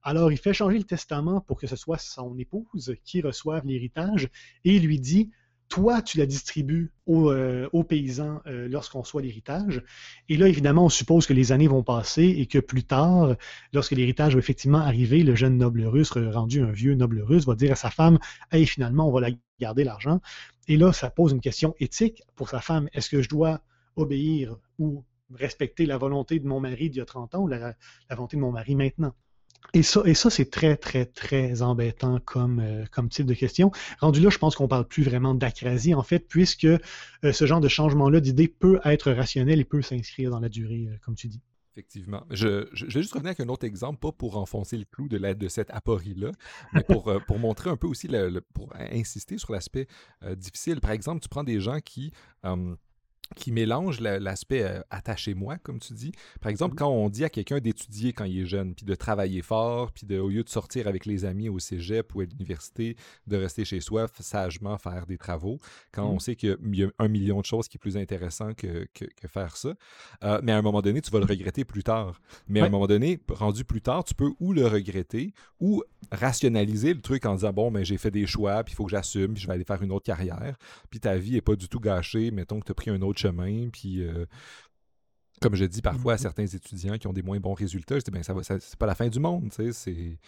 Alors, il fait changer le testament pour que ce soit son épouse qui reçoive l'héritage et lui dit toi, tu la distribues aux, euh, paysans euh, lorsqu'on soit l'héritage. Et là, évidemment, on suppose que les années vont passer et que plus tard, lorsque l'héritage va effectivement arriver, le jeune noble russe, rendu un vieux noble russe, va dire à sa femme Hey, finalement, on va la garder l'argent. Et là, ça pose une question éthique pour sa femme. Est-ce que je dois obéir ou respecter la volonté de mon mari d'il y a 30 ans ou la volonté de mon mari maintenant? Et ça, c'est très, très, très embêtant comme, euh, comme type de question. Rendu là, je pense qu'on parle plus vraiment d'acrasie, en fait, puisque euh, ce genre de changement-là d'idée peut être rationnel et peut s'inscrire dans la durée, euh, comme tu dis. Effectivement. Je, vais juste revenir avec un autre exemple, pas pour enfoncer le clou de, la, de cette aporie-là, mais pour, pour montrer un peu aussi, le, pour insister sur l'aspect difficile. Par exemple, tu prends des gens qui qui mélange l'aspect euh, attaché-moi, comme tu dis. Par exemple, mmh. quand on dit à quelqu'un d'étudier quand il est jeune, puis de travailler fort, puis de, au lieu de sortir avec les amis au cégep ou à l'université, de rester chez soi, sagement faire des travaux, quand mmh. on sait qu'il y a un million de choses qui est plus intéressant que, que, faire ça. Euh, mais à un moment donné, tu vas le regretter plus tard. Mais à un moment donné, rendu plus tard, tu peux ou le regretter ou rationaliser le truc en disant, bon, mais j'ai fait des choix, puis il faut que j'assume, puis je vais aller faire une autre carrière, puis ta vie n'est pas du tout gâchée, mettons que tu as pris un autre chemin. Puis, euh, comme je dis parfois à mmh certains étudiants qui ont des moins bons résultats, je dis, ben, ça va, c'est pas la fin du monde, tu sais,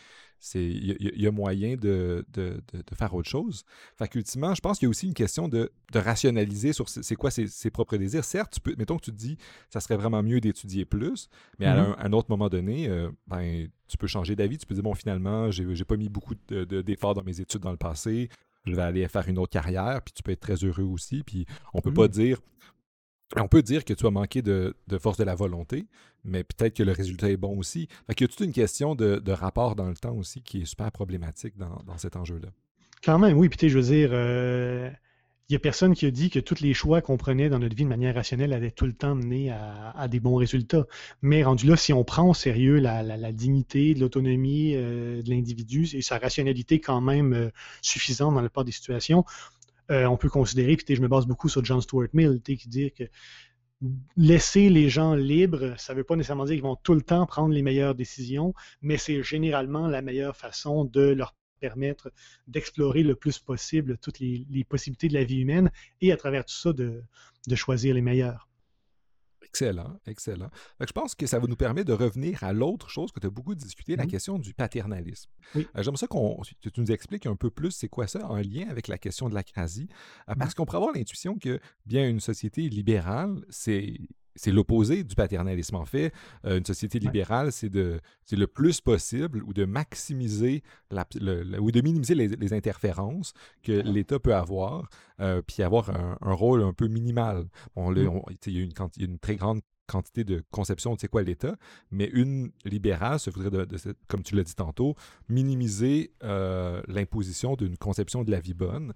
il y, a moyen de, de, faire autre chose. Fait qu'ultimement, je pense qu'il y a aussi une question de, rationaliser sur c'est quoi ses, propres désirs. Certes, tu peux, mettons que tu te dis, ça serait vraiment mieux d'étudier plus, mais à mmh un, autre moment donné, euh, ben, tu peux changer d'avis. Tu peux dire, bon, finalement, j'ai pas mis beaucoup d'efforts dans mes études dans le passé. Je vais aller faire une autre carrière, puis tu peux être très heureux aussi. Puis on peut pas mmh dire on peut dire que tu as manqué de, force de la volonté, mais peut-être que le résultat est bon aussi. Fait y a toute une question de, rapport dans le temps aussi qui est super problématique dans, cet enjeu-là. Quand même, oui. Puis je veux dire, euh, il n'y a personne qui a dit que tous les choix qu'on prenait dans notre vie de manière rationnelle allaient tout le temps mener à, des bons résultats. Mais rendu là, si on prend au sérieux la, dignité, l'autonomie euh, de l'individu et sa rationalité quand même euh, suffisante dans la plupart des situations, euh, on peut considérer, puis je me base beaucoup sur John Stuart Mill, qui dit que laisser les gens libres, ça ne veut pas nécessairement dire qu'ils vont tout le temps prendre les meilleures décisions, mais c'est généralement la meilleure façon de leur permettre d'explorer le plus possible toutes les, possibilités de la vie humaine et à travers tout ça de choisir les meilleures. Excellent, excellent. je pense que ça va nous permettre de revenir à l'autre chose que tu as beaucoup discuté, la mmh question du paternalisme. Oui. Euh, j'aimerais ça qu'on tu nous expliques un peu plus c'est quoi ça en lien avec la question de l'acrasie. Euh, mmh parce qu'on pourrait avoir l'intuition que bien une société libérale, c'est c'est l'opposé du paternalisme. En fait, euh, une société libérale, c'est de c'est le plus possible ou de maximiser la, ou de minimiser les, interférences que l'État peut avoir, euh, puis avoir un, rôle un peu minimal. Bon, mm. il, y a une, très grande quantité de conception de c'est quoi l'État, mais une libérale, ça voudrait, de, comme tu l'as dit tantôt, minimiser euh, l'imposition d'une conception de la vie bonne.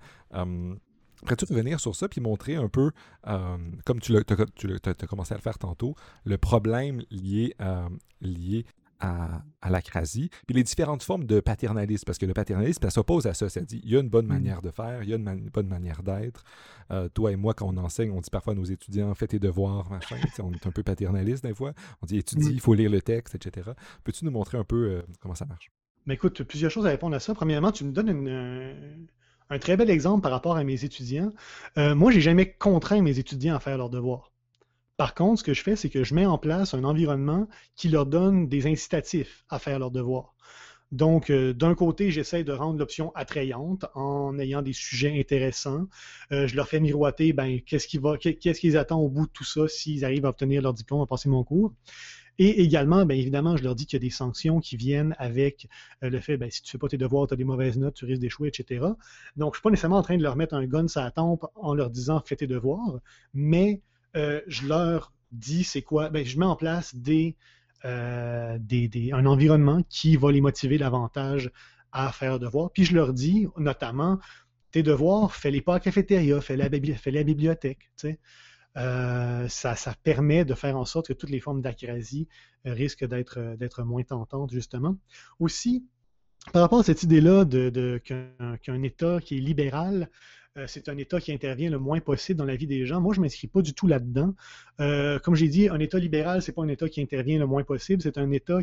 Après, tu revenir sur ça puis montrer un peu, euh, comme tu as, commencé à le faire tantôt, le problème lié, euh, lié à, à l'acrasie, puis les différentes formes de paternalisme, parce que le paternalisme, ça s'oppose à ça. Ça dit, il y a une bonne mm. manière de faire, il y a une, bonne manière d'être. Euh, toi et moi, quand on enseigne, on dit parfois à nos étudiants, faites tes devoirs, machin. on est un peu paternaliste des fois. On dit, étudie, mm. il faut lire le texte, etc. Peux-tu nous montrer un peu comment ça marche? Mais écoute, plusieurs choses à répondre à ça. Premièrement, tu me donnes une, un très bel exemple par rapport à mes étudiants. Euh, moi, j'ai jamais contraint mes étudiants à faire leurs devoirs. Par contre, ce que je fais, c'est que je mets en place un environnement qui leur donne des incitatifs à faire leurs devoirs. Donc, euh, d'un côté, j'essaie de rendre l'option attrayante en ayant des sujets intéressants. Euh, je leur fais miroiter ben, qu'est-ce qu'ils attendent au bout de tout ça s'ils arrivent à obtenir leur diplôme, à passer mon cours. Et également, bien évidemment, je leur dis qu'il y a des sanctions qui viennent avec euh, le fait, ben, si tu ne fais pas tes devoirs, tu as des mauvaises notes, tu risques d'échouer, etc. Donc, je ne suis pas nécessairement en train de leur mettre un gun sur la tempe en leur disant fais tes devoirs, mais euh, je leur dis c'est quoi, ben, je mets en place euh, des, un environnement qui va les motiver davantage à faire leurs devoirs. Puis je leur dis notamment, tes devoirs, fais-les pas à cafétéria, fais-les à la bibliothèque. Euh, ça, permet de faire en sorte que toutes les formes d'acrasie euh, risquent euh, d'être moins tentantes, justement. Aussi, par rapport à cette idée-là de, qu'un État qui est libéral, c'est un État qui intervient le moins possible dans la vie des gens. Moi, je ne m'inscris pas du tout là-dedans. comme j'ai dit, un État libéral, ce n'est pas un État qui intervient le moins possible, c'est un État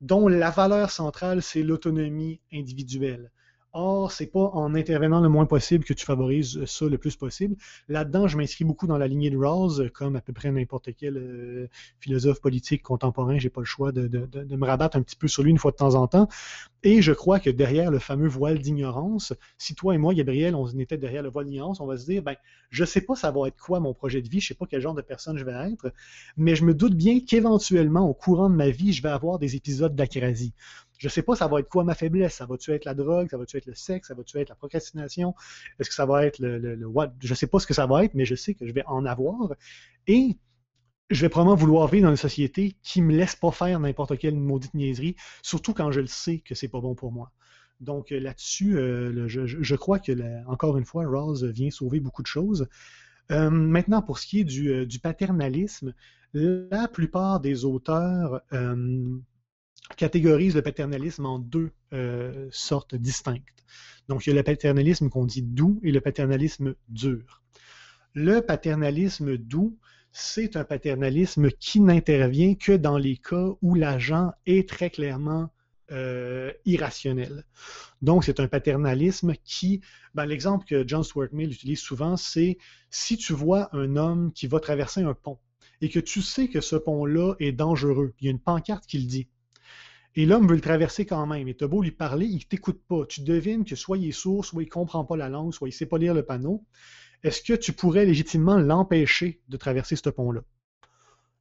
dont la valeur centrale, c'est l'autonomie individuelle Or, c'est pas en intervenant le moins possible que tu favorises ça le plus possible. Là-dedans, je m'inscris beaucoup dans la lignée de Rawls, comme à peu près n'importe quel euh, philosophe politique contemporain. J'ai pas le choix de, me rabattre un petit peu sur lui une fois de temps en temps. Et je crois que derrière le fameux voile d'ignorance, si toi et moi, Gabriel, on était derrière le voile d'ignorance, on va se dire, ben, je sais pas ça va être quoi mon projet de vie, je sais pas quel genre de personne je vais être, mais je me doute bien qu'éventuellement, au courant de ma vie, je vais avoir des épisodes d'acrasie. Je ne sais pas ça va être quoi ma faiblesse? Ça va-tu être la drogue, ça va-tu être le sexe, ça va-tu être la procrastination, est-ce que ça va être le, le, Je ne sais pas ce que ça va être, mais je sais que je vais en avoir. Et je vais probablement vouloir vivre dans une société qui ne me laisse pas faire n'importe quelle maudite niaiserie, surtout quand je le sais que c'est pas bon pour moi. Donc euh, là-dessus, euh, je, crois que, encore une fois, Rawls vient sauver beaucoup de choses. Euh, maintenant, pour ce qui est du, paternalisme, la plupart des auteurs catégorise le paternalisme en deux euh, sortes distinctes. Donc, il y a le paternalisme qu'on dit doux et le paternalisme dur. Le paternalisme doux, c'est un paternalisme qui n'intervient que dans les cas où l'agent est très clairement euh, irrationnel. Donc, c'est un paternalisme qui, ben, l'exemple que John Stuart Mill utilise souvent, c'est si tu vois un homme qui va traverser un pont et que tu sais que ce pont-là est dangereux, il y a une pancarte qui le dit, et l'homme veut le traverser quand même. Et tu as beau lui parler, il t'écoute pas. Tu devines que soit il est sourd, soit il comprend pas la langue, soit il sait pas lire le panneau. Est-ce que tu pourrais légitimement l'empêcher de traverser ce pont-là?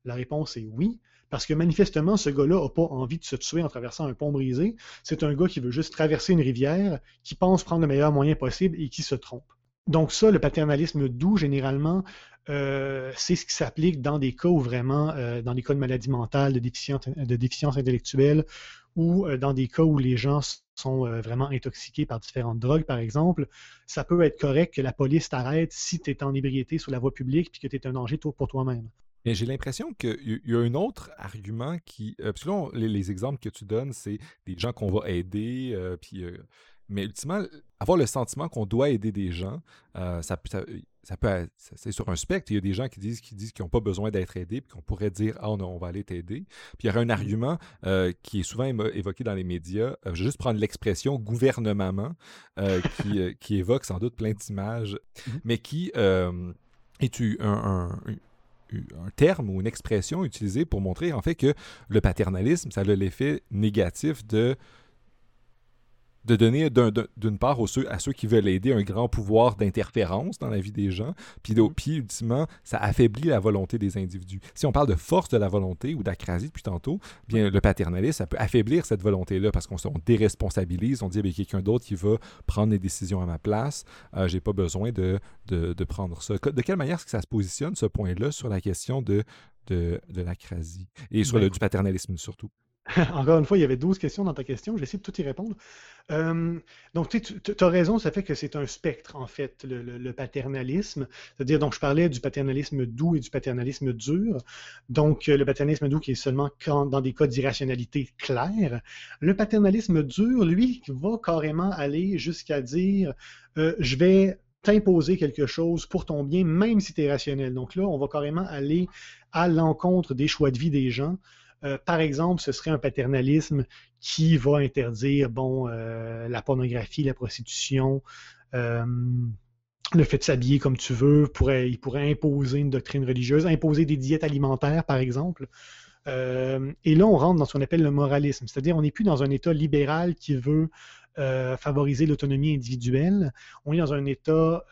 La réponse est oui, parce que manifestement, ce gars-là n'a pas envie de se tuer en traversant un pont brisé. C'est un gars qui veut juste traverser une rivière, qui pense prendre le meilleur moyen possible et qui se trompe. Donc ça, le paternalisme doux, généralement, euh, c'est ce qui s'applique dans des cas où vraiment, euh, dans des cas de maladie mentale, de déficience, intellectuelle, ou euh, dans des cas où les gens sont vraiment intoxiqués par différentes drogues, par exemple, ça peut être correct que la police t'arrête si tu es en ébriété sur la voie publique puis que tu es un danger pour toi-même. Mais j'ai l'impression qu'il y a un autre argument qui. parce que là, les, exemples que tu donnes, c'est des gens qu'on va aider, puis mais ultimement, avoir le sentiment qu'on doit aider des gens, euh, ça, ça, peut c'est sur un spectre. Il y a des gens qui disent qu'ils disent qu'ils n'ont pas besoin d'être aidés, puis qu'on pourrait dire ah on, va aller t'aider. Puis il y aurait un mmh argument euh, qui est souvent évoqué dans les médias. Euh, je vais juste prendre l'expression gouvernement qui, qui, évoque sans doute plein d'images, mmh mais qui est un, un terme ou une expression utilisée pour montrer en fait que le paternalisme, ça a l'effet négatif de de donner d'une part à ceux qui veulent aider un grand pouvoir d'interférence dans la vie des gens, puis, puis ultimement, ça affaiblit la volonté des individus. Si on parle de force de la volonté ou d'acrasie depuis tantôt, bien le paternalisme, ça peut affaiblir cette volonté-là parce qu'on déresponsabilise, on dit qu'il y a quelqu'un d'autre qui va prendre les décisions à ma place, euh, j'ai pas besoin de, de, prendre ça. De quelle manière est-ce que ça se positionne, ce point-là, sur la question de, de, de l'acrasie? Et sur ben, le, du paternalisme surtout? Encore une fois, il y avait 12 questions dans ta question. Je vais essayer de tout y répondre. donc, tu as raison, ça fait que c'est un spectre, en fait, le, paternalisme. C'est-à-dire, donc, je parlais du paternalisme doux et du paternalisme dur. Donc, le paternalisme doux qui est seulement dans des cas d'irrationalité claire. Le paternalisme dur, lui, va carrément aller jusqu'à dire euh, je vais t'imposer quelque chose pour ton bien, même si tu es rationnel. Donc là, on va carrément aller à l'encontre des choix de vie des gens. Euh, par exemple, ce serait un paternalisme qui va interdire bon, euh, la pornographie, la prostitution, euh, le fait de s'habiller comme tu veux. Pourrait, il pourrait imposer une doctrine religieuse, imposer des diètes alimentaires, par exemple. et là, on rentre dans ce qu'on appelle le moralisme, c'est-à-dire on n'est plus dans un État libéral qui veut favoriser l'autonomie individuelle. On est dans un État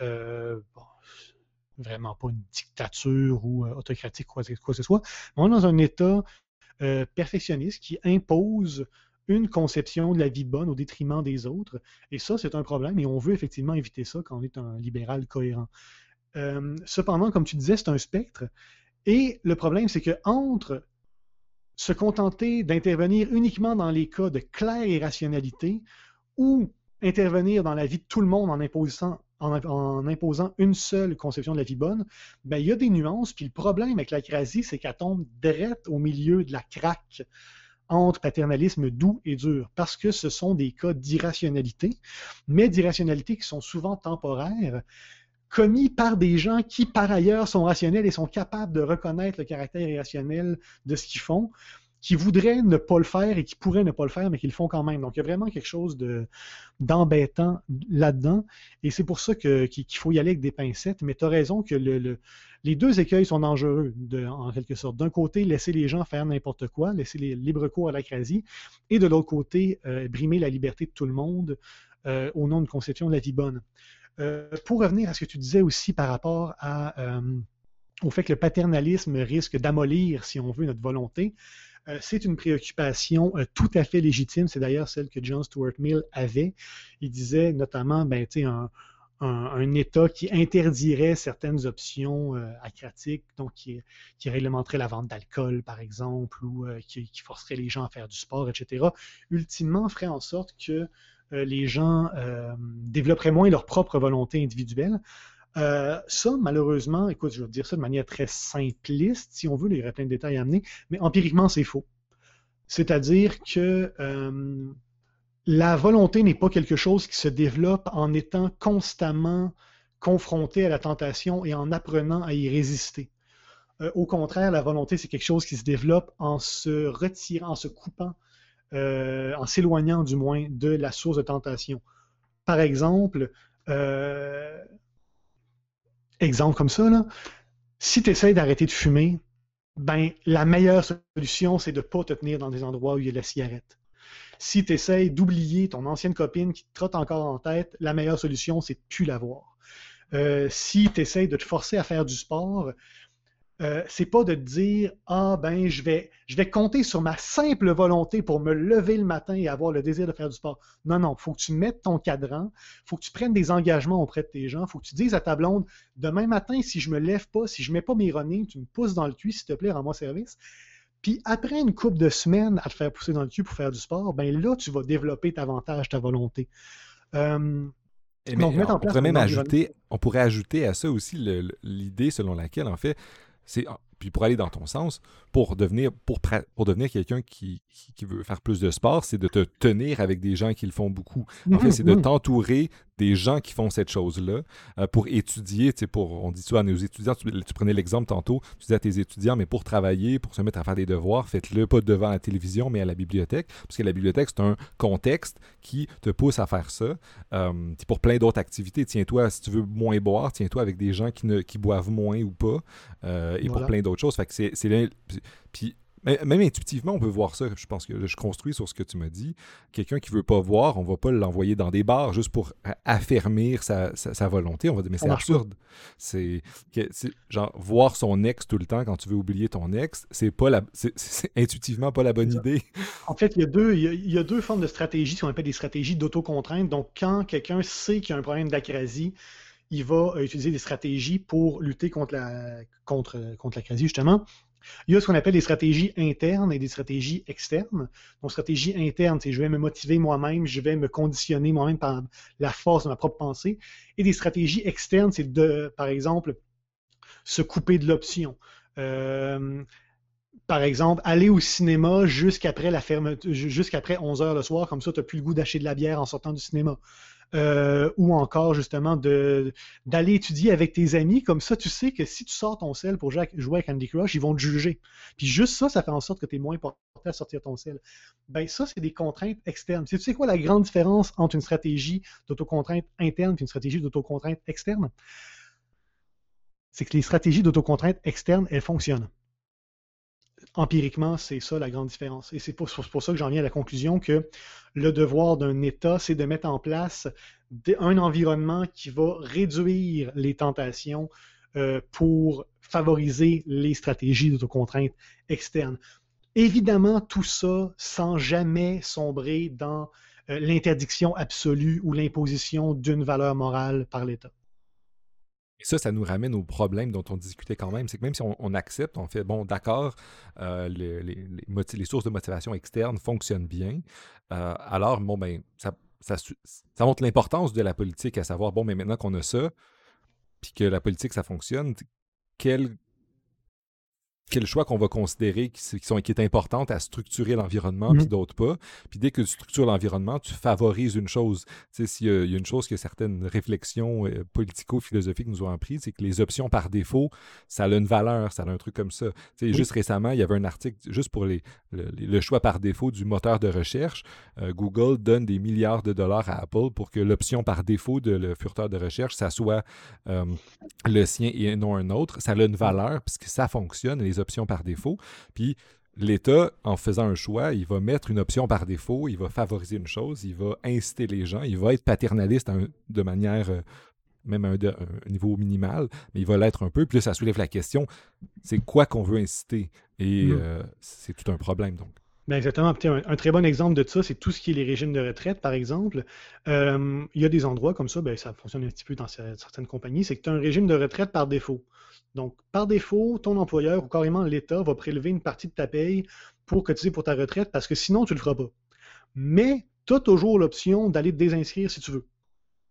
vraiment pas une dictature ou autocratique, quoi, quoi que ce soit. On est dans un État euh, perfectionniste qui impose une conception de la vie bonne au détriment des autres. Et ça, c'est un problème et on veut effectivement éviter ça quand on est un libéral cohérent. Euh, cependant, comme tu disais, c'est un spectre. Et le problème, c'est que entre se contenter d'intervenir uniquement dans les cas de claire irrationalité ou intervenir dans la vie de tout le monde en imposant, en, imposant une seule conception de la vie bonne, ben, il y a des nuances. Puis le problème avec la crasie, c'est qu'elle tombe direct au milieu de la craque entre paternalisme doux et dur, parce que ce sont des cas d'irrationalité, mais d'irrationalité qui sont souvent temporaires, commis par des gens qui, par ailleurs, sont rationnels et sont capables de reconnaître le caractère irrationnel de ce qu'ils font, qui voudraient ne pas le faire et qui pourraient ne pas le faire, mais qui le font quand même. Donc, il y a vraiment quelque chose d'embêtant là-dedans. Et c'est pour ça qu'il faut y aller avec des pincettes. Mais tu as raison que les deux écueils sont dangereux, en quelque sorte. D'un côté, laisser les gens faire n'importe quoi, laisser les libre cours à la crasie, et de l'autre côté, euh, brimer la liberté de tout le monde euh, au nom d'une conception de la vie bonne. Euh, pour revenir à ce que tu disais aussi par rapport au fait que le paternalisme risque d'amollir, si on veut, notre volonté, euh, c'est une préoccupation euh, tout à fait légitime. C'est d'ailleurs celle que John Stuart Mill avait. Il disait notamment, ben, un, État qui interdirait certaines options euh, donc qui, réglementerait la vente d'alcool, par exemple, ou qui, forcerait les gens à faire du sport, etc., ultimement ferait en sorte que les gens développeraient moins leur propre volonté individuelle. Euh, ça, malheureusement, écoute, je vais dire ça de manière très simpliste, si on veut, il y aurait plein de détails à amener, mais empiriquement, c'est faux. C'est-à-dire que euh, la volonté n'est pas quelque chose qui se développe en étant constamment confronté à la tentation et en apprenant à y résister. Euh, au contraire, la volonté, c'est quelque chose qui se développe en se retirant, en se coupant, en s'éloignant du moins de la source de tentation. Par exemple, exemple comme ça, si tu essaies d'arrêter de fumer, ben, la meilleure solution, c'est de ne pas te tenir dans des endroits où il y a de la cigarette. Si tu essaies d'oublier ton ancienne copine qui te trotte encore en tête, la meilleure solution, c'est de ne plus la voir. Euh, si tu essaies de te forcer à faire du sport, euh, c'est pas de dire ah ben je vais je vais compter sur ma simple volonté pour me lever le matin et avoir le désir de faire du sport. Non non, faut que tu mettes ton cadran, faut que tu prennes des engagements auprès de tes gens, faut que tu dises à ta blonde demain matin si je me lève pas, si je mets pas mes running, tu me pousses dans le cul s'il te plaît, rends-moi service. Puis après une couple de semaines à te faire pousser dans le cul pour faire du sport, ben là tu vas développer davantage ta volonté. Euh, donc, on, pourrait même ajouter, on pourrait ajouter à ça aussi l'idée selon laquelle, en fait, c'est ah, puis pour aller dans ton sens, pour devenir, pour, pour devenir quelqu'un qui, qui, veut faire plus de sport, c'est de te tenir avec des gens qui le font beaucoup. En fait, c'est de t'entourer des gens qui font cette chose-là euh, pour étudier. Pour, on dit souvent à nos étudiants, tu, prenais l'exemple tantôt, tu disais à tes étudiants, mais pour travailler, pour se mettre à faire des devoirs, faites-le pas devant la télévision, mais à la bibliothèque, parce que la bibliothèque, c'est un contexte qui te pousse à faire ça. Euh, pour plein d'autres activités, tiens-toi, si tu veux moins boire, tiens-toi avec des gens qui, ne, qui boivent moins ou pas, euh, et pour plein d'autres choses. Fait que c'est, puis même intuitivement, on peut voir ça. Je pense que je construis sur ce que tu m'as dit. Quelqu'un qui veut pas voir, on va pas l'envoyer dans des bars juste pour affermir sa, volonté. On va dire, mais c'est absurde. C'est genre voir son ex tout le temps quand tu veux oublier ton ex, c'est pas la, c'est intuitivement pas la bonne idée. En fait, il y a deux, il y a, deux formes de stratégies, ce qu'on appelle des stratégies d'autocontrainte. Donc, quand quelqu'un sait qu'il y a un problème d'acrasie, il va utiliser des stratégies pour lutter contre la contre, contre l'acrasie, justement. Il y a ce qu'on appelle des stratégies internes et des stratégies externes. Donc, stratégie interne, c'est je vais me motiver moi-même, je vais me conditionner moi-même par la force de ma propre pensée. Et des stratégies externes, c'est de, par exemple, se couper de l'option. Euh, par exemple, aller au cinéma jusqu'après la jusqu'après 11 heures le soir, comme ça, tu n'as plus le goût d'acheter de la bière en sortant du cinéma. Euh, ou encore justement d'aller étudier avec tes amis. Comme ça, tu sais que si tu sors ton sel pour jouer à Candy Crush, ils vont te juger. Puis juste ça, ça fait en sorte que tu es moins porté à sortir ton sel. Ben ça, c'est des contraintes externes. Tu sais quoi la grande différence entre une stratégie d'autocontrainte interne et une stratégie d'autocontrainte externe? C'est que les stratégies d'autocontrainte externe, elles fonctionnent empiriquement, c'est ça la grande différence. Et c'est pour, ça que j'en viens à la conclusion que le devoir d'un État, c'est de mettre en place un environnement qui va réduire les tentations euh, pour favoriser les stratégies d'autocontrainte externe. Évidemment, tout ça sans jamais sombrer dans euh, l'interdiction absolue ou l'imposition d'une valeur morale par l'État. Ça, ça nous ramène au problème dont on discutait quand même. C'est que même si on, accepte, on fait, bon, d'accord, euh, les, sources de motivation externes fonctionnent bien, euh, alors, bon, ben, ça, ça, montre l'importance de la politique, à savoir, bon, mais maintenant qu'on a ça, puis que la politique, ça fonctionne, quel quels choix qu'on va considérer qui, sont, qui est importante à structurer l'environnement, puis mmh. d'autres pas. Puis dès que tu structures l'environnement, tu favorises une chose. Tu sais, s'il y, a une chose que certaines réflexions euh, politico-philosophiques nous ont appris, c'est que les options par défaut, ça a une valeur, ça a un truc comme ça. Tu sais, Juste récemment, il y avait un article juste pour les, le, choix par défaut du moteur de recherche. Euh, Google donne des milliards de dollars à Apple pour que l'option par défaut de le furteur de recherche, ça soit euh, le sien et non un autre. Ça a une valeur puisque ça fonctionne les options par défaut. Puis l'État, en faisant un choix, il va mettre une option par défaut, il va favoriser une chose, il va inciter les gens, il va être paternaliste de manière euh, même à un, niveau minimal, mais il va l'être un peu. Puis là, ça soulève la question, c'est quoi qu'on veut inciter? Et mm. euh, c'est tout un problème, donc. Ben exactement. Un, très bon exemple de ça, c'est tout ce qui est les régimes de retraite, par exemple. Euh, il y a des endroits comme ça, ben, ça fonctionne un petit peu dans certaines compagnies, c'est que tu as un régime de retraite par défaut. Donc, par défaut, ton employeur ou carrément l'État va prélever une partie de ta paye pour cotiser pour ta retraite parce que sinon, tu ne le feras pas. Mais tu as toujours l'option d'aller te désinscrire si tu veux.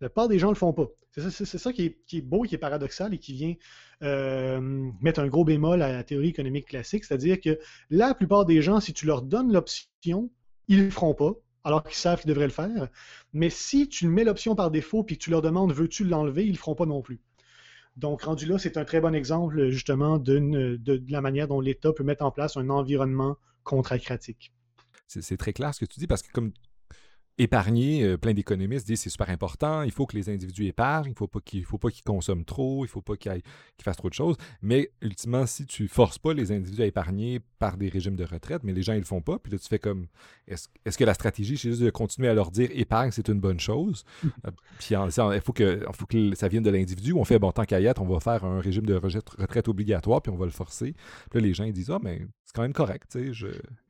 La plupart des gens ne le font pas. C'est ça, qui, est, beau, qui est paradoxal et qui vient euh, mettre un gros bémol à la théorie économique classique. C'est-à-dire que la plupart des gens, si tu leur donnes l'option, ils ne le feront pas, alors qu'ils savent qu'ils devraient le faire. Mais si tu mets l'option par défaut et que tu leur demandes veux-tu l'enlever, ils ne le feront pas non plus. Donc, rendu là, c'est un très bon exemple, justement, de, de, la manière dont l'État peut mettre en place un environnement contracratique. C'est très clair ce que tu dis, parce que comme épargner, euh, plein d'économistes disent c'est super important, il faut que les individus épargnent, il qu'ils faut pas qu'ils consomment trop, il faut pas qu'ils fassent trop de choses. Mais ultimement, si tu forces pas les individus à épargner par des régimes de retraite, mais les gens ils le font pas, puis là tu fais comme est-ce que la stratégie c'est juste de continuer à leur dire épargne c'est une bonne chose, euh, puis il faut que faut que ça vienne de l'individu. On fait bon tant qu'à on va faire un régime de retraite obligatoire puis on va le forcer. Puis là les gens ils disent ah mais c'est quand même correct.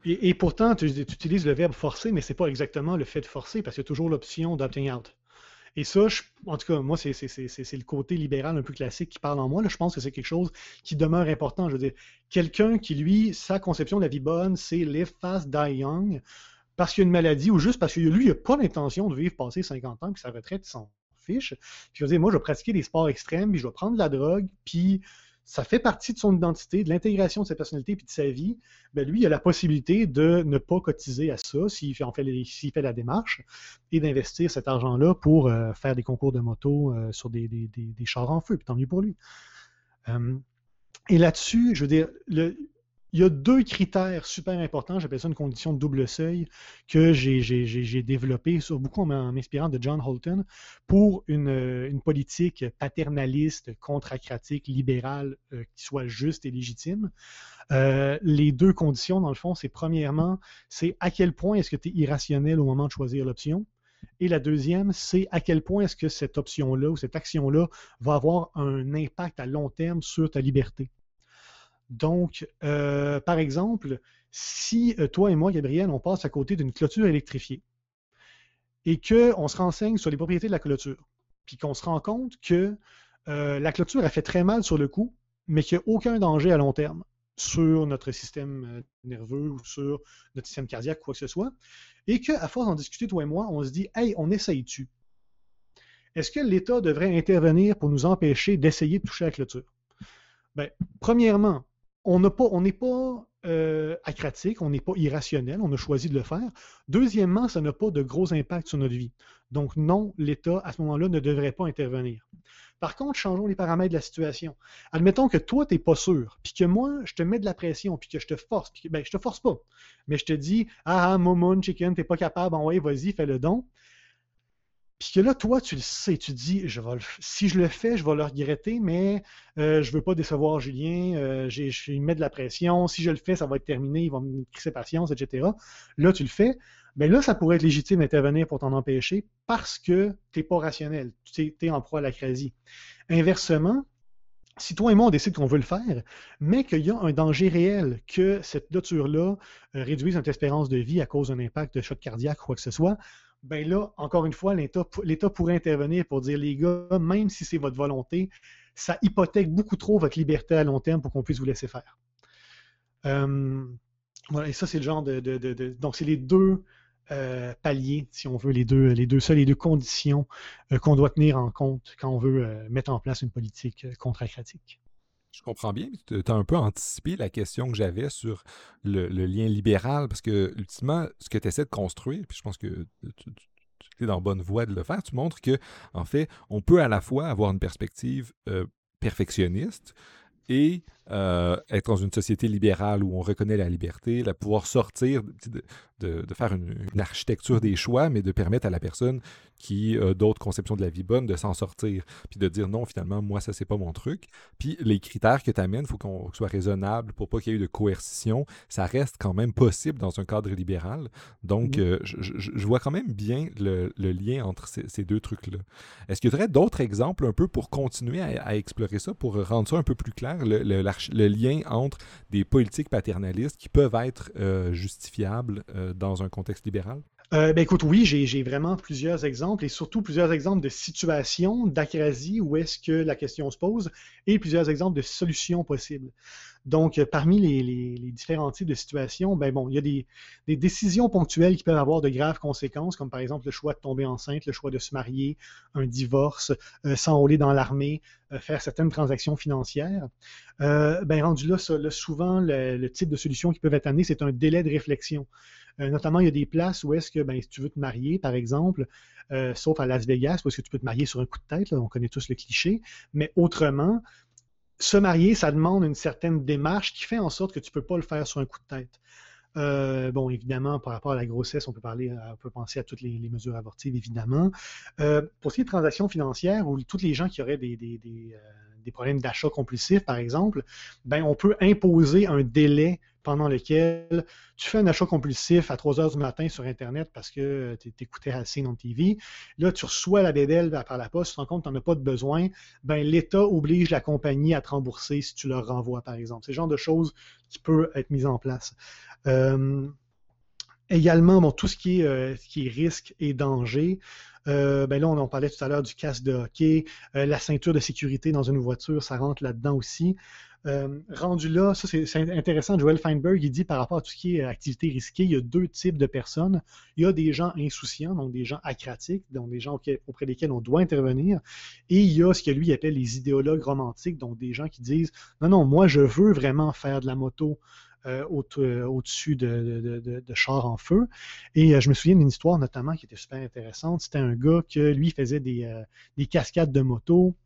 Et, pourtant tu, utilises le verbe forcer, mais c'est pas exactement le fait de forcer parce qu'il y a toujours l'option d'opting out. Et ça, en tout cas, moi, c'est le côté libéral un peu classique qui parle en moi. Là, je pense que c'est quelque chose qui demeure important. Je veux dire, quelqu'un qui, lui, sa conception de la vie bonne, c'est live fast, die young, parce qu'il y a une maladie ou juste parce que lui, il n'a pas l'intention de vivre passer 50 ans, puis sa retraite, s'en fiche. Puis je veux dire, moi, je vais pratiquer des sports extrêmes, puis je vais prendre de la drogue, puis ça fait partie de son identité, de l'intégration de sa personnalité puis de sa vie, ben lui, il a la possibilité de ne pas cotiser à ça s'il fait, fait, la démarche et d'investir cet argent-là pour euh, faire des concours de moto euh, sur des, des, chars en feu, puis tant mieux pour lui. Euh, et là-dessus, je veux dire, le, il y a deux critères super importants, j'appelle ça une condition de double seuil, que j'ai développé sur beaucoup en m'inspirant de John Holton pour une, politique paternaliste, contracratique, libérale, euh, qui soit juste et légitime. Euh, les deux conditions, dans le fond, c'est premièrement, c'est à quel point est-ce que tu es irrationnel au moment de choisir l'option? Et la deuxième, c'est à quel point est-ce que cette option-là ou cette action-là va avoir un impact à long terme sur ta liberté? Donc, euh, par exemple, si euh, toi et moi, Gabriel, on passe à côté d'une clôture électrifiée et qu'on se renseigne sur les propriétés de la clôture, puis qu'on se rend compte que euh, la clôture a fait très mal sur le coup, mais qu'il n'y a aucun danger à long terme sur notre système nerveux ou sur notre système cardiaque, quoi que ce soit, et qu'à force d'en discuter, toi et moi, on se dit Hey, on essaye-tu? Est-ce que l'État devrait intervenir pour nous empêcher d'essayer de toucher la clôture Bien, premièrement, on n'est pas euh, acratique, on n'est pas irrationnel, on a choisi de le faire. Deuxièmement, ça n'a pas de gros impact sur notre vie. Donc non, l'État, à ce moment-là, ne devrait pas intervenir. Par contre, changeons les paramètres de la situation. Admettons que toi, tu n'es pas sûr, puis que moi, je te mets de la pression, puis que je te force, puis que, ben, je te force pas, mais je te dis, ah, ah, Momoun, chicken, t'es pas capable, ouais, vas-y, fais le don. Puis que là, toi, tu le sais, tu dis, je vais si je le fais, je vais le regretter, mais euh, je ne veux pas décevoir Julien, euh, je de la pression, si je le fais, ça va être terminé, il va me crisser patience, etc. Là, tu le fais, mais là, ça pourrait être légitime d'intervenir pour t'en empêcher parce que tu n'es pas rationnel, tu es, en proie à la crasie. Inversement, si toi et moi, on décide qu'on veut le faire, mais qu'il y a un danger réel que cette clôture-là euh, réduise notre espérance de vie à cause d'un impact de choc cardiaque ou quoi que ce soit, ben là, encore une fois, l'État pourrait intervenir pour dire, les gars, même si c'est votre volonté, ça hypothèque beaucoup trop votre liberté à long terme pour qu'on puisse vous laisser faire. Euh, voilà, et ça, c'est le genre de... donc, c'est les deux euh, paliers, si on veut, les deux, les deux seules, les deux conditions euh, qu'on doit tenir en compte quand on veut mettre en place une politique contracratique. Je comprends bien, tu as un peu anticipé la question que j'avais sur le, lien libéral, parce que, ultimement, ce que tu essaies de construire, puis je pense que tu, es dans bonne voie de le faire, tu montres que, en fait, on peut à la fois avoir une perspective euh, perfectionniste et euh, être dans une société libérale où on reconnaît la liberté, la pouvoir sortir, de, faire une, architecture des choix, mais de permettre à la personne qui a d'autres conceptions de la vie bonne de s'en sortir, puis de dire non, finalement, moi, ça, c'est pas mon truc. Puis les critères que tu amènes, il faut qu'on soit raisonnable pour pas qu'il y ait eu de coercition. Ça reste quand même possible dans un cadre libéral. Donc, euh, je, vois quand même bien le, lien entre ces, deux trucs-là. Est-ce qu'il y aurait d'autres exemples un peu pour continuer à, explorer ça, pour rendre ça un peu plus clair, le, le lien entre des politiques paternalistes qui peuvent être euh, justifiables euh, dans un contexte libéral? Euh, ben écoute, oui, j'ai vraiment plusieurs exemples et surtout plusieurs exemples de situations d'acrasie où est-ce que la question se pose et plusieurs exemples de solutions possibles. Donc, euh, parmi les, différents types de situations, ben bon, il y a des, décisions ponctuelles qui peuvent avoir de graves conséquences, comme par exemple le choix de tomber enceinte, le choix de se marier, un divorce, euh, s'enrôler dans l'armée, faire certaines transactions financières. ben rendu là, souvent, le, type de solution qui peuvent être amenées, c'est un délai de réflexion. Euh, notamment, il y a des places où est-ce que, ben, si tu veux te marier, par exemple, euh, sauf à Las Vegas, est-ce que tu peux te marier sur un coup de tête, on connaît tous le cliché, mais autrement, se marier, ça demande une certaine démarche qui fait en sorte que tu ne peux pas le faire sur un coup de tête. Euh, bon, évidemment, par rapport à la grossesse, on peut parler, on peut penser à toutes les, mesures abortives, évidemment. pour ce qui est de transactions financières, où tous les gens qui auraient des, des problèmes d'achat compulsif, par exemple, ben, on peut imposer un délai pendant lequel tu fais un achat compulsif à 3 heures du matin sur Internet parce que tu écoutais assez dans TV. Là, tu reçois la bébelle par la poste, tu te rends compte que tu n'en as pas de besoin. Ben, L'État oblige la compagnie à te rembourser si tu leur renvoies, par exemple. C'est le genre de choses qui peut être mises en place. Euh, également, bon, tout ce qui est, euh, risque et danger. Euh, ben là, on en parlait tout à l'heure du casque de hockey, euh, la ceinture de sécurité dans une voiture, ça rentre là-dedans aussi. Euh, rendu là, ça c'est intéressant, Joel Feinberg, il dit par rapport à tout ce qui est activité risquée, il y a deux types de personnes. Il y a des gens insouciants, donc des gens acratiques, donc des gens auprès desquels on doit intervenir. Et il y a ce que lui appelle les idéologues romantiques, donc des gens qui disent non, non, moi je veux vraiment faire de la moto. Euh, euh, au-dessus de, chars en feu. Et je me souviens d'une histoire notamment qui était super intéressante. C'était un gars qui, lui, faisait des, cascades de moto.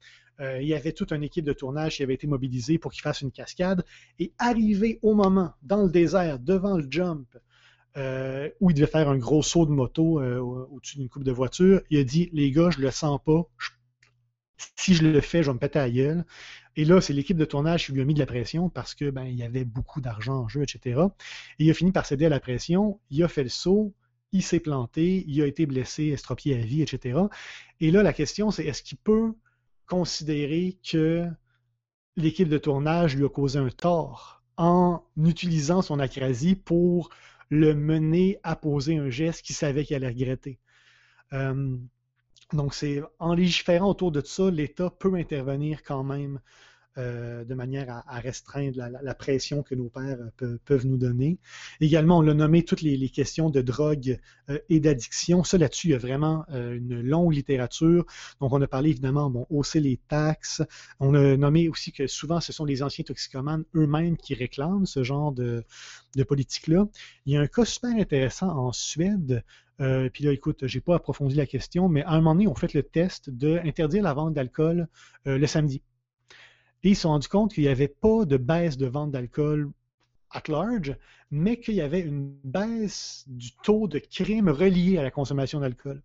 Il y avait toute une équipe de tournage qui avait été mobilisée pour qu'il fasse une cascade. Et arrivé au moment, dans le désert, devant le jump, où il devait faire un gros saut de moto au-dessus d'une coupe de voiture, il a dit Les gars, je le sens pas. si je le fais, je vais me péter à gueule. Et là, c'est l'équipe de tournage qui lui a mis de la pression parce que ben, y avait beaucoup d'argent en jeu, etc. Et il a fini par céder à la pression, il a fait le saut, il s'est planté, il a été blessé, estropié à vie, etc. Et là, la question, c'est est-ce qu'il peut considérer que l'équipe de tournage lui a causé un tort en utilisant son acrasie pour le mener à poser un geste qu'il savait qu'il allait regretter. Euh, donc, c'est en légiférant autour de ça, l'État peut intervenir quand même euh, de manière à, restreindre la, pression que nos pères euh, peuvent nous donner. Également, on l'a nommé toutes les, questions de drogue euh, et d'addiction. Ça, là-dessus, il y a vraiment une longue littérature. Donc, on a parlé évidemment, bon, hausser les taxes. On a nommé aussi que souvent, ce sont les anciens toxicomanes eux-mêmes qui réclament ce genre de, politique-là. Il y a un cas super intéressant en Suède puis là, écoute, j'ai pas approfondi la question, mais à un moment donné, on fait le test d'interdire la vente d'alcool le samedi. Et ils se sont rendus compte qu'il n'y avait pas de baisse de vente d'alcool at large, mais qu'il y avait une baisse du taux de crime relié à la consommation d'alcool.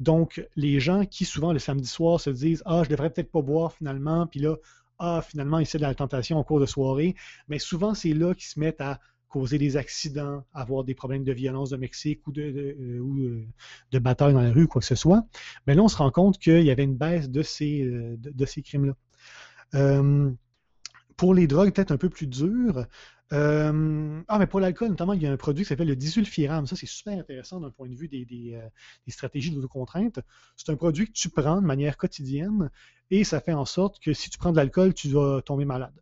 Donc, les gens qui, souvent, le samedi soir, se disent Ah, je devrais peut-être pas boire finalement, puis là, ah, finalement, ils de la tentation au cours de soirée, mais souvent, c'est là qu'ils se mettent à causer des accidents, avoir des problèmes de violence de Mexique ou de, de, euh, euh, bataille dans la rue, quoi que ce soit, mais là, on se rend compte qu'il y avait une baisse de ces, euh, de, ces crimes-là. Pour les drogues, peut-être un peu plus dur. ah, mais pour l'alcool, notamment, il y a un produit qui s'appelle le disulfiram. Ça, c'est super intéressant d'un point de vue des, des, des stratégies d'autocontrainte. C'est un produit que tu prends de manière quotidienne et ça fait en sorte que si tu prends de l'alcool, tu vas tomber malade.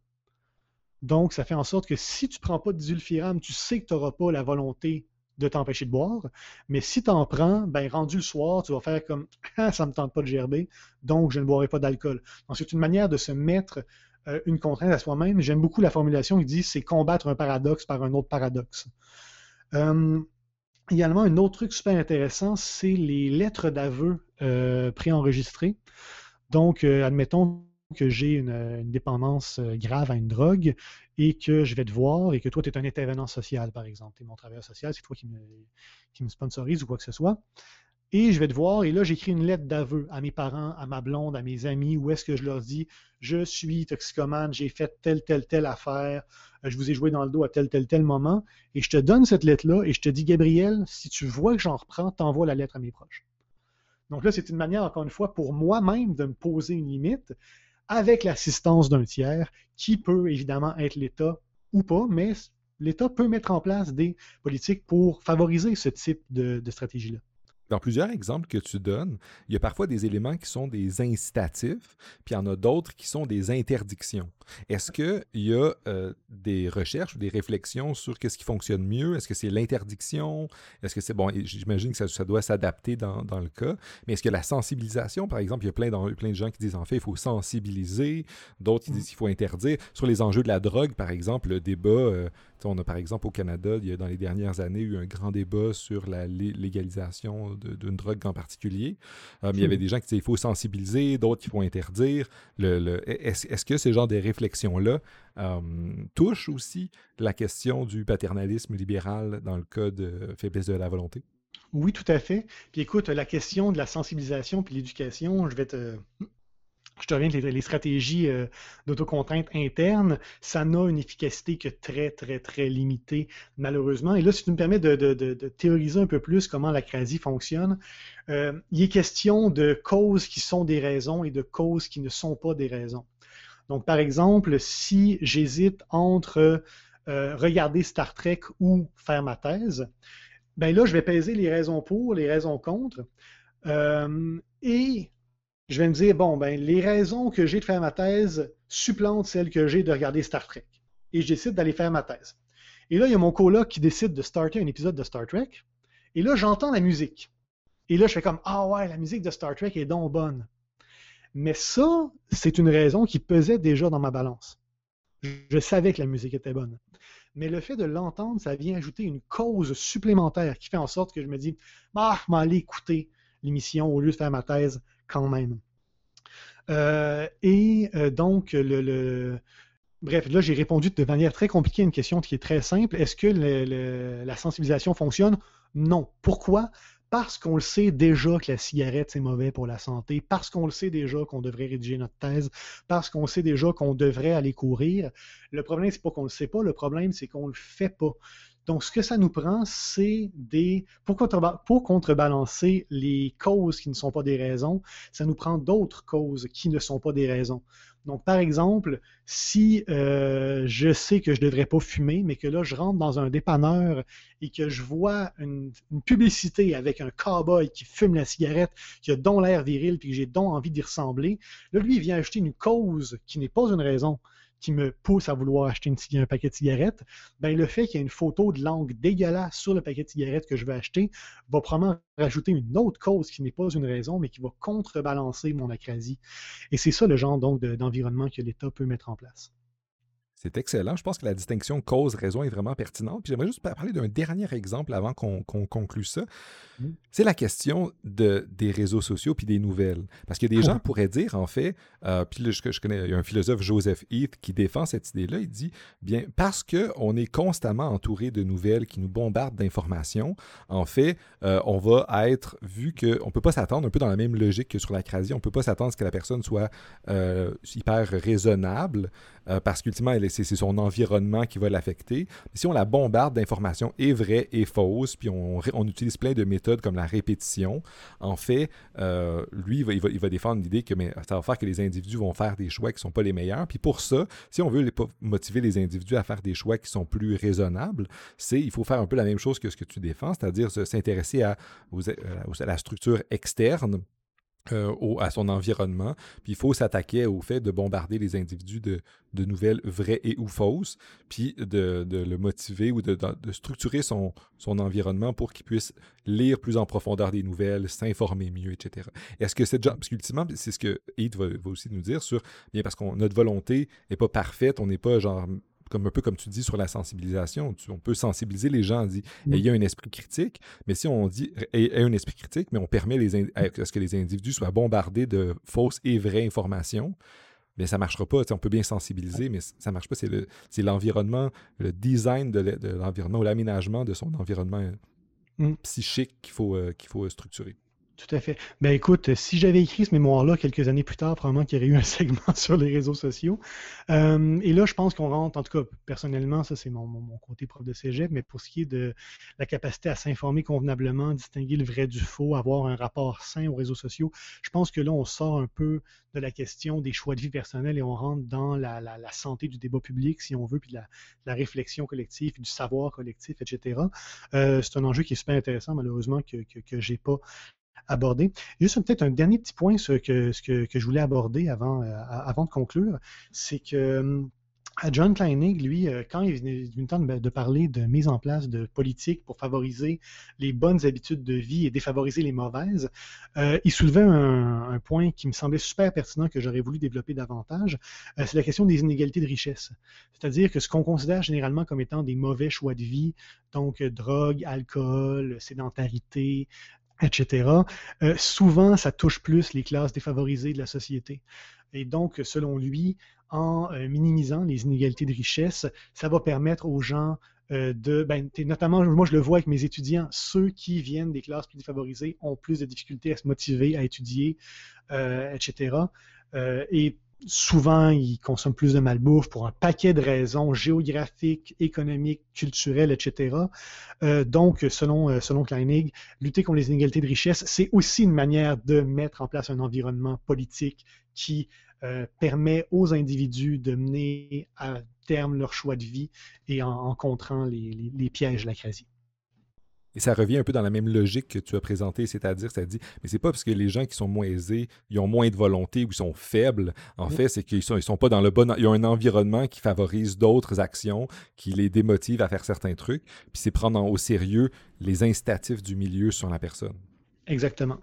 Donc, ça fait en sorte que si tu ne prends pas de disulfiram, tu sais que tu n'auras pas la volonté de t'empêcher de boire. Mais si tu en prends, ben, rendu le soir, tu vas faire comme ah, ça ne me tente pas de gerber, donc je ne boirai pas d'alcool. Donc, c'est une manière de se mettre euh, une contrainte à soi-même. J'aime beaucoup la formulation qui dit c'est combattre un paradoxe par un autre paradoxe. Euh, également, un autre truc super intéressant, c'est les lettres d'aveu euh, préenregistrées. Donc, admettons que j'ai une, dépendance grave à une drogue et que je vais te voir et que toi, tu es un intervenant social, par exemple. Tu es mon travailleur social, c'est toi qui me, qui me sponsorise ou quoi que ce soit. Et je vais te voir, et là, j'écris une lettre d'aveu à mes parents, à ma blonde, à mes amis, où est-ce que je leur dis Je suis toxicomane, j'ai fait telle, telle, telle affaire, je vous ai joué dans le dos à tel, tel, tel moment, et je te donne cette lettre-là, et je te dis Gabriel, si tu vois que j'en reprends, t'envoies la lettre à mes proches. Donc là, c'est une manière, encore une fois, pour moi-même de me poser une limite avec l'assistance d'un tiers qui peut évidemment être l'État ou pas, mais l'État peut mettre en place des politiques pour favoriser ce type de stratégie-là. Dans plusieurs exemples que tu donnes, il y a parfois des éléments qui sont des incitatifs, puis il y en a d'autres qui sont des interdictions. Est-ce qu'il y a euh, des recherches ou des réflexions sur qu'est-ce qui fonctionne mieux? Est-ce que c'est l'interdiction? Est-ce que c'est bon? J'imagine que ça, doit s'adapter dans, le cas, mais est-ce que la sensibilisation, par exemple, il y a plein, plein de gens qui disent en fait, il faut sensibiliser, d'autres qui disent qu'il faut interdire. Sur les enjeux de la drogue, par exemple, le débat, euh, on a par exemple au Canada, il y a dans les dernières années eu un grand débat sur la légalisation d'une drogue en particulier. Euh, il y avait hmm. des gens qui disaient qu'il faut sensibiliser, d'autres qui font interdire. Le, Est-ce que ce genre de réflexion-là euh, touche aussi la question du paternalisme libéral dans le cas de faiblesse de la volonté? Oui, tout à fait. Puis écoute, la question de la sensibilisation puis l'éducation, je vais te, je te reviens, les, les stratégies euh, d'autocontrainte interne, ça n'a une efficacité que très, très, très limitée, malheureusement. Et là, si tu me permets de, théoriser un peu plus comment la crasie fonctionne, euh, il est question de causes qui sont des raisons et de causes qui ne sont pas des raisons. Donc, par exemple, si j'hésite entre euh, regarder Star Trek ou faire ma thèse, ben là, je vais peser les raisons pour, les raisons contre. et je vais me dire, bon, ben, les raisons que j'ai de faire ma thèse supplantent celles que j'ai de regarder Star Trek. Et je décide d'aller faire ma thèse. Et là, il y a mon coloc qui décide de starter un épisode de Star Trek. Et là, j'entends la musique. Et là, je fais comme, ah ouais, la musique de Star Trek est donc bonne. Mais ça, c'est une raison qui pesait déjà dans ma balance. Je savais que la musique était bonne. Mais le fait de l'entendre, ça vient ajouter une cause supplémentaire qui fait en sorte que je me dis, ah, je aller écouter l'émission au lieu de faire ma thèse quand même. Euh, et euh, donc, le, bref, là, j'ai répondu de manière très compliquée à une question qui est très simple. Est-ce que la sensibilisation fonctionne? Non. Pourquoi? Parce qu'on le sait déjà que la cigarette, c'est mauvais pour la santé, parce qu'on le sait déjà qu'on devrait rédiger notre thèse, parce qu'on sait déjà qu'on devrait aller courir. Le problème, c'est pas qu'on le sait pas, le problème, c'est qu'on le fait pas. Donc, ce que ça nous prend, c'est des. Pour, contrebalancer les causes qui ne sont pas des raisons, ça nous prend d'autres causes qui ne sont pas des raisons. Donc, par exemple, si euh, je sais que je ne devrais pas fumer, mais que là, je rentre dans un dépanneur et que je vois une, publicité avec un cowboy qui fume la cigarette, qui a donc l'air viril, puis que j'ai donc envie d'y ressembler, là, lui, il vient acheter une cause qui n'est pas une raison qui me pousse à vouloir acheter un paquet de cigarettes, ben le fait qu'il y ait une photo de langue dégueulasse sur le paquet de cigarettes que je veux acheter va probablement rajouter une autre cause qui n'est pas une raison, mais qui va contrebalancer mon acrasie. Et c'est ça le genre d'environnement que l'État peut mettre en place. C'est excellent. Je pense que la distinction cause-raison est vraiment pertinente. Puis j'aimerais juste parler d'un dernier exemple avant qu'on conclue ça. Mmh. C'est la question de, des réseaux sociaux puis des nouvelles. Parce que des gens pourraient dire, en fait, euh, puis là, je, je, connais, il y a un philosophe, Joseph Heath, qui défend cette idée-là. Il dit, bien, parce qu'on est constamment entouré de nouvelles qui nous bombardent d'informations, en fait, euh, on va être, vu qu'on ne peut pas s'attendre, un peu dans la même logique que sur la création, on ne peut pas s'attendre à ce que la personne soit euh, hyper raisonnable, parce qu'ultimement, elle est c'est son environnement qui va l'affecter. Si on la bombarde d'informations et vraies et fausses, puis on, utilise plein de méthodes comme la répétition, en fait, euh, lui, il va, défendre l'idée que ça va faire que les individus vont faire des choix qui ne sont pas les meilleurs. Puis pour ça, si on veut motiver les individus à faire des choix qui sont plus raisonnables, c'est il faut faire un peu la même chose que ce que tu défends, c'est-à-dire s'intéresser à, à la structure externe euh, à son environnement. Puis il faut s'attaquer au fait de bombarder les individus de, nouvelles vraies et ou fausses, puis de, le motiver ou de, structurer son, son environnement pour qu'il puisse lire plus en profondeur des nouvelles, s'informer mieux, etc. Est-ce que cette parce qu'ultimement, c'est ce que Heath va, va, aussi nous dire sur, bien parce que notre volonté n'est pas parfaite, on n'est pas genre comme un peu comme tu dis sur la sensibilisation, on peut sensibiliser les gens, on dit mm. ayez un esprit critique, mais si on dit ayez un esprit critique, mais on permet les à ce que les individus soient bombardés de fausses et vraies informations, mais ça ne marchera pas. on peut bien sensibiliser, mais ça ne marche pas. C'est l'environnement, le, design de l'environnement ou l'aménagement de son environnement mm. psychique qu'il faut, euh, qu'il faut structurer. Tout à fait. Ben écoute, si j'avais écrit ce mémoire-là quelques années plus tard, probablement qu'il y aurait eu un segment sur les réseaux sociaux. Euh, et là, je pense qu'on rentre, en tout cas, personnellement, ça c'est mon, côté prof de cégep, mais pour ce qui est de la capacité à s'informer convenablement, distinguer le vrai du faux, avoir un rapport sain aux réseaux sociaux, je pense que là, on sort un peu de la question des choix de vie personnels et on rentre dans la, santé du débat public, si on veut, puis de la, réflexion collective, du savoir collectif, etc. Euh, c'est un enjeu qui est super intéressant, malheureusement, que, que, que j'ai pas aborder. Juste peut-être un dernier petit point ce que, ce que, je voulais aborder avant, euh, avant de conclure, c'est que hum, John Kleinig, lui, euh, quand il venu temps de, parler de mise en place de politiques pour favoriser les bonnes habitudes de vie et défavoriser les mauvaises, euh, il soulevait un, point qui me semblait super pertinent que j'aurais voulu développer davantage. c'est la question des inégalités de richesse. C'est-à-dire que ce qu'on considère généralement comme étant des mauvais choix de vie, donc drogue, alcool, sédentarité, etc., euh, souvent, ça touche plus les classes défavorisées de la société. Et donc, selon lui, en euh, minimisant les inégalités de richesse, ça va permettre aux gens euh, de, ben, notamment, moi je le vois avec mes étudiants, ceux qui viennent des classes plus défavorisées ont plus de difficultés à se motiver, à étudier, etc. et souvent, ils consomment plus de malbouffe pour un paquet de raisons géographiques, économiques, culturelles, etc. Euh, donc, selon, euh, selon Kleinig, lutter contre les inégalités de richesse, c'est aussi une manière de mettre en place un environnement politique qui euh, permet aux individus de mener à terme leur choix de vie et en, en contrant les, pièges de la crasie. Et ça revient un peu dans la même logique que tu as présenté, c'est-à-dire, ça dit, mais c'est pas parce que les gens qui sont moins aisés, ils ont moins de volonté ou ils sont faibles. En fait, c'est qu'ils sont, ils sont pas dans le bon. Il y a un environnement qui favorise d'autres actions, qui les démotive à faire certains trucs. Puis c'est prendre au sérieux les incitatifs du milieu sur la personne. Exactement.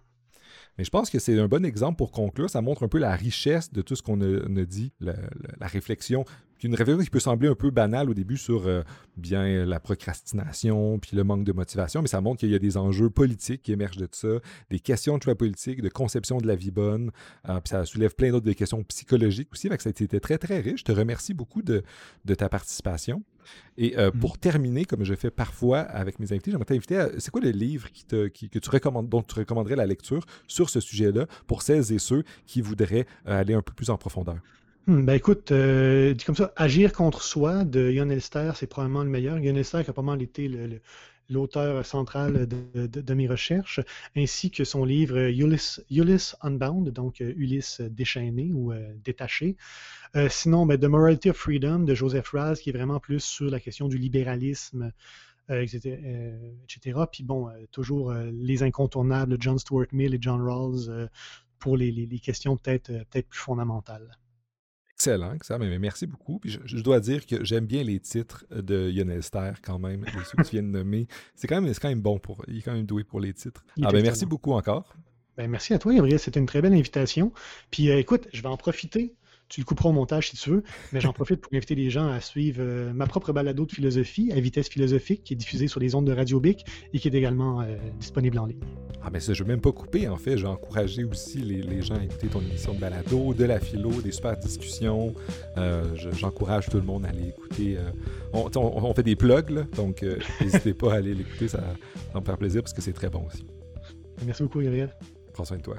Mais je pense que c'est un bon exemple pour conclure. Ça montre un peu la richesse de tout ce qu'on a, dit, la, réflexion. Une réflexion qui peut sembler un peu banale au début sur euh, bien la procrastination, puis le manque de motivation, mais ça montre qu'il y a des enjeux politiques qui émergent de tout ça, des questions de choix politiques, de conception de la vie bonne, euh, puis ça soulève plein d'autres questions psychologiques aussi. Fait que ça a été très, très riche. Je te remercie beaucoup de, de ta participation. Et euh, mm. pour terminer, comme je fais parfois avec mes invités, j'aimerais t'inviter à. C'est quoi le livre qui te, que tu recommandes, dont tu recommanderais la lecture sur ce sujet-là pour celles et ceux qui voudraient euh, aller un peu plus en profondeur? Hmm, ben écoute, euh, dit comme ça, Agir contre soi de Jon Elster, c'est probablement le meilleur. Jon Elster qui a mal été l'auteur central de, mes recherches, ainsi que son livre Ulysse, Unbound, donc Ulysse déchaîné ou détaché. Euh, sinon, ben, The Morality of Freedom de Joseph Raz, qui est vraiment plus sur la question du libéralisme, etc., euh, etc. Puis bon, euh, toujours les incontournables, John Stuart Mill et John Rawls, pour les, questions peut-être peut plus fondamentales. Excellent, ça, mais merci beaucoup. Puis je, dois dire que j'aime bien les titres de Lionel Ster quand même, ceux que tu viens de nommer. C'est quand, même, quand même bon pour. Il est quand même doué pour les titres. Ah, ben, merci beaucoup encore. Ben, merci à toi, Gabriel. C'était une très belle invitation. Puis écoute, je vais en profiter tu le couperas au montage si tu veux, mais j'en profite pour inviter les gens à suivre euh, ma propre balado de philosophie à vitesse philosophique qui est diffusée sur les ondes de Radio Bic et qui est également euh, disponible en ligne. Ah mais ça, je ne vais même pas couper en fait. J'ai encouragé aussi les, gens à écouter ton émission de balado, de la philo, des super discussions. Euh, j'encourage tout le monde à aller écouter. On, fait des plugs, là, donc n'hésitez pas à aller l'écouter, ça, ça me faire plaisir parce que c'est très bon aussi. Merci beaucoup, Gabriel. Prends soin de toi.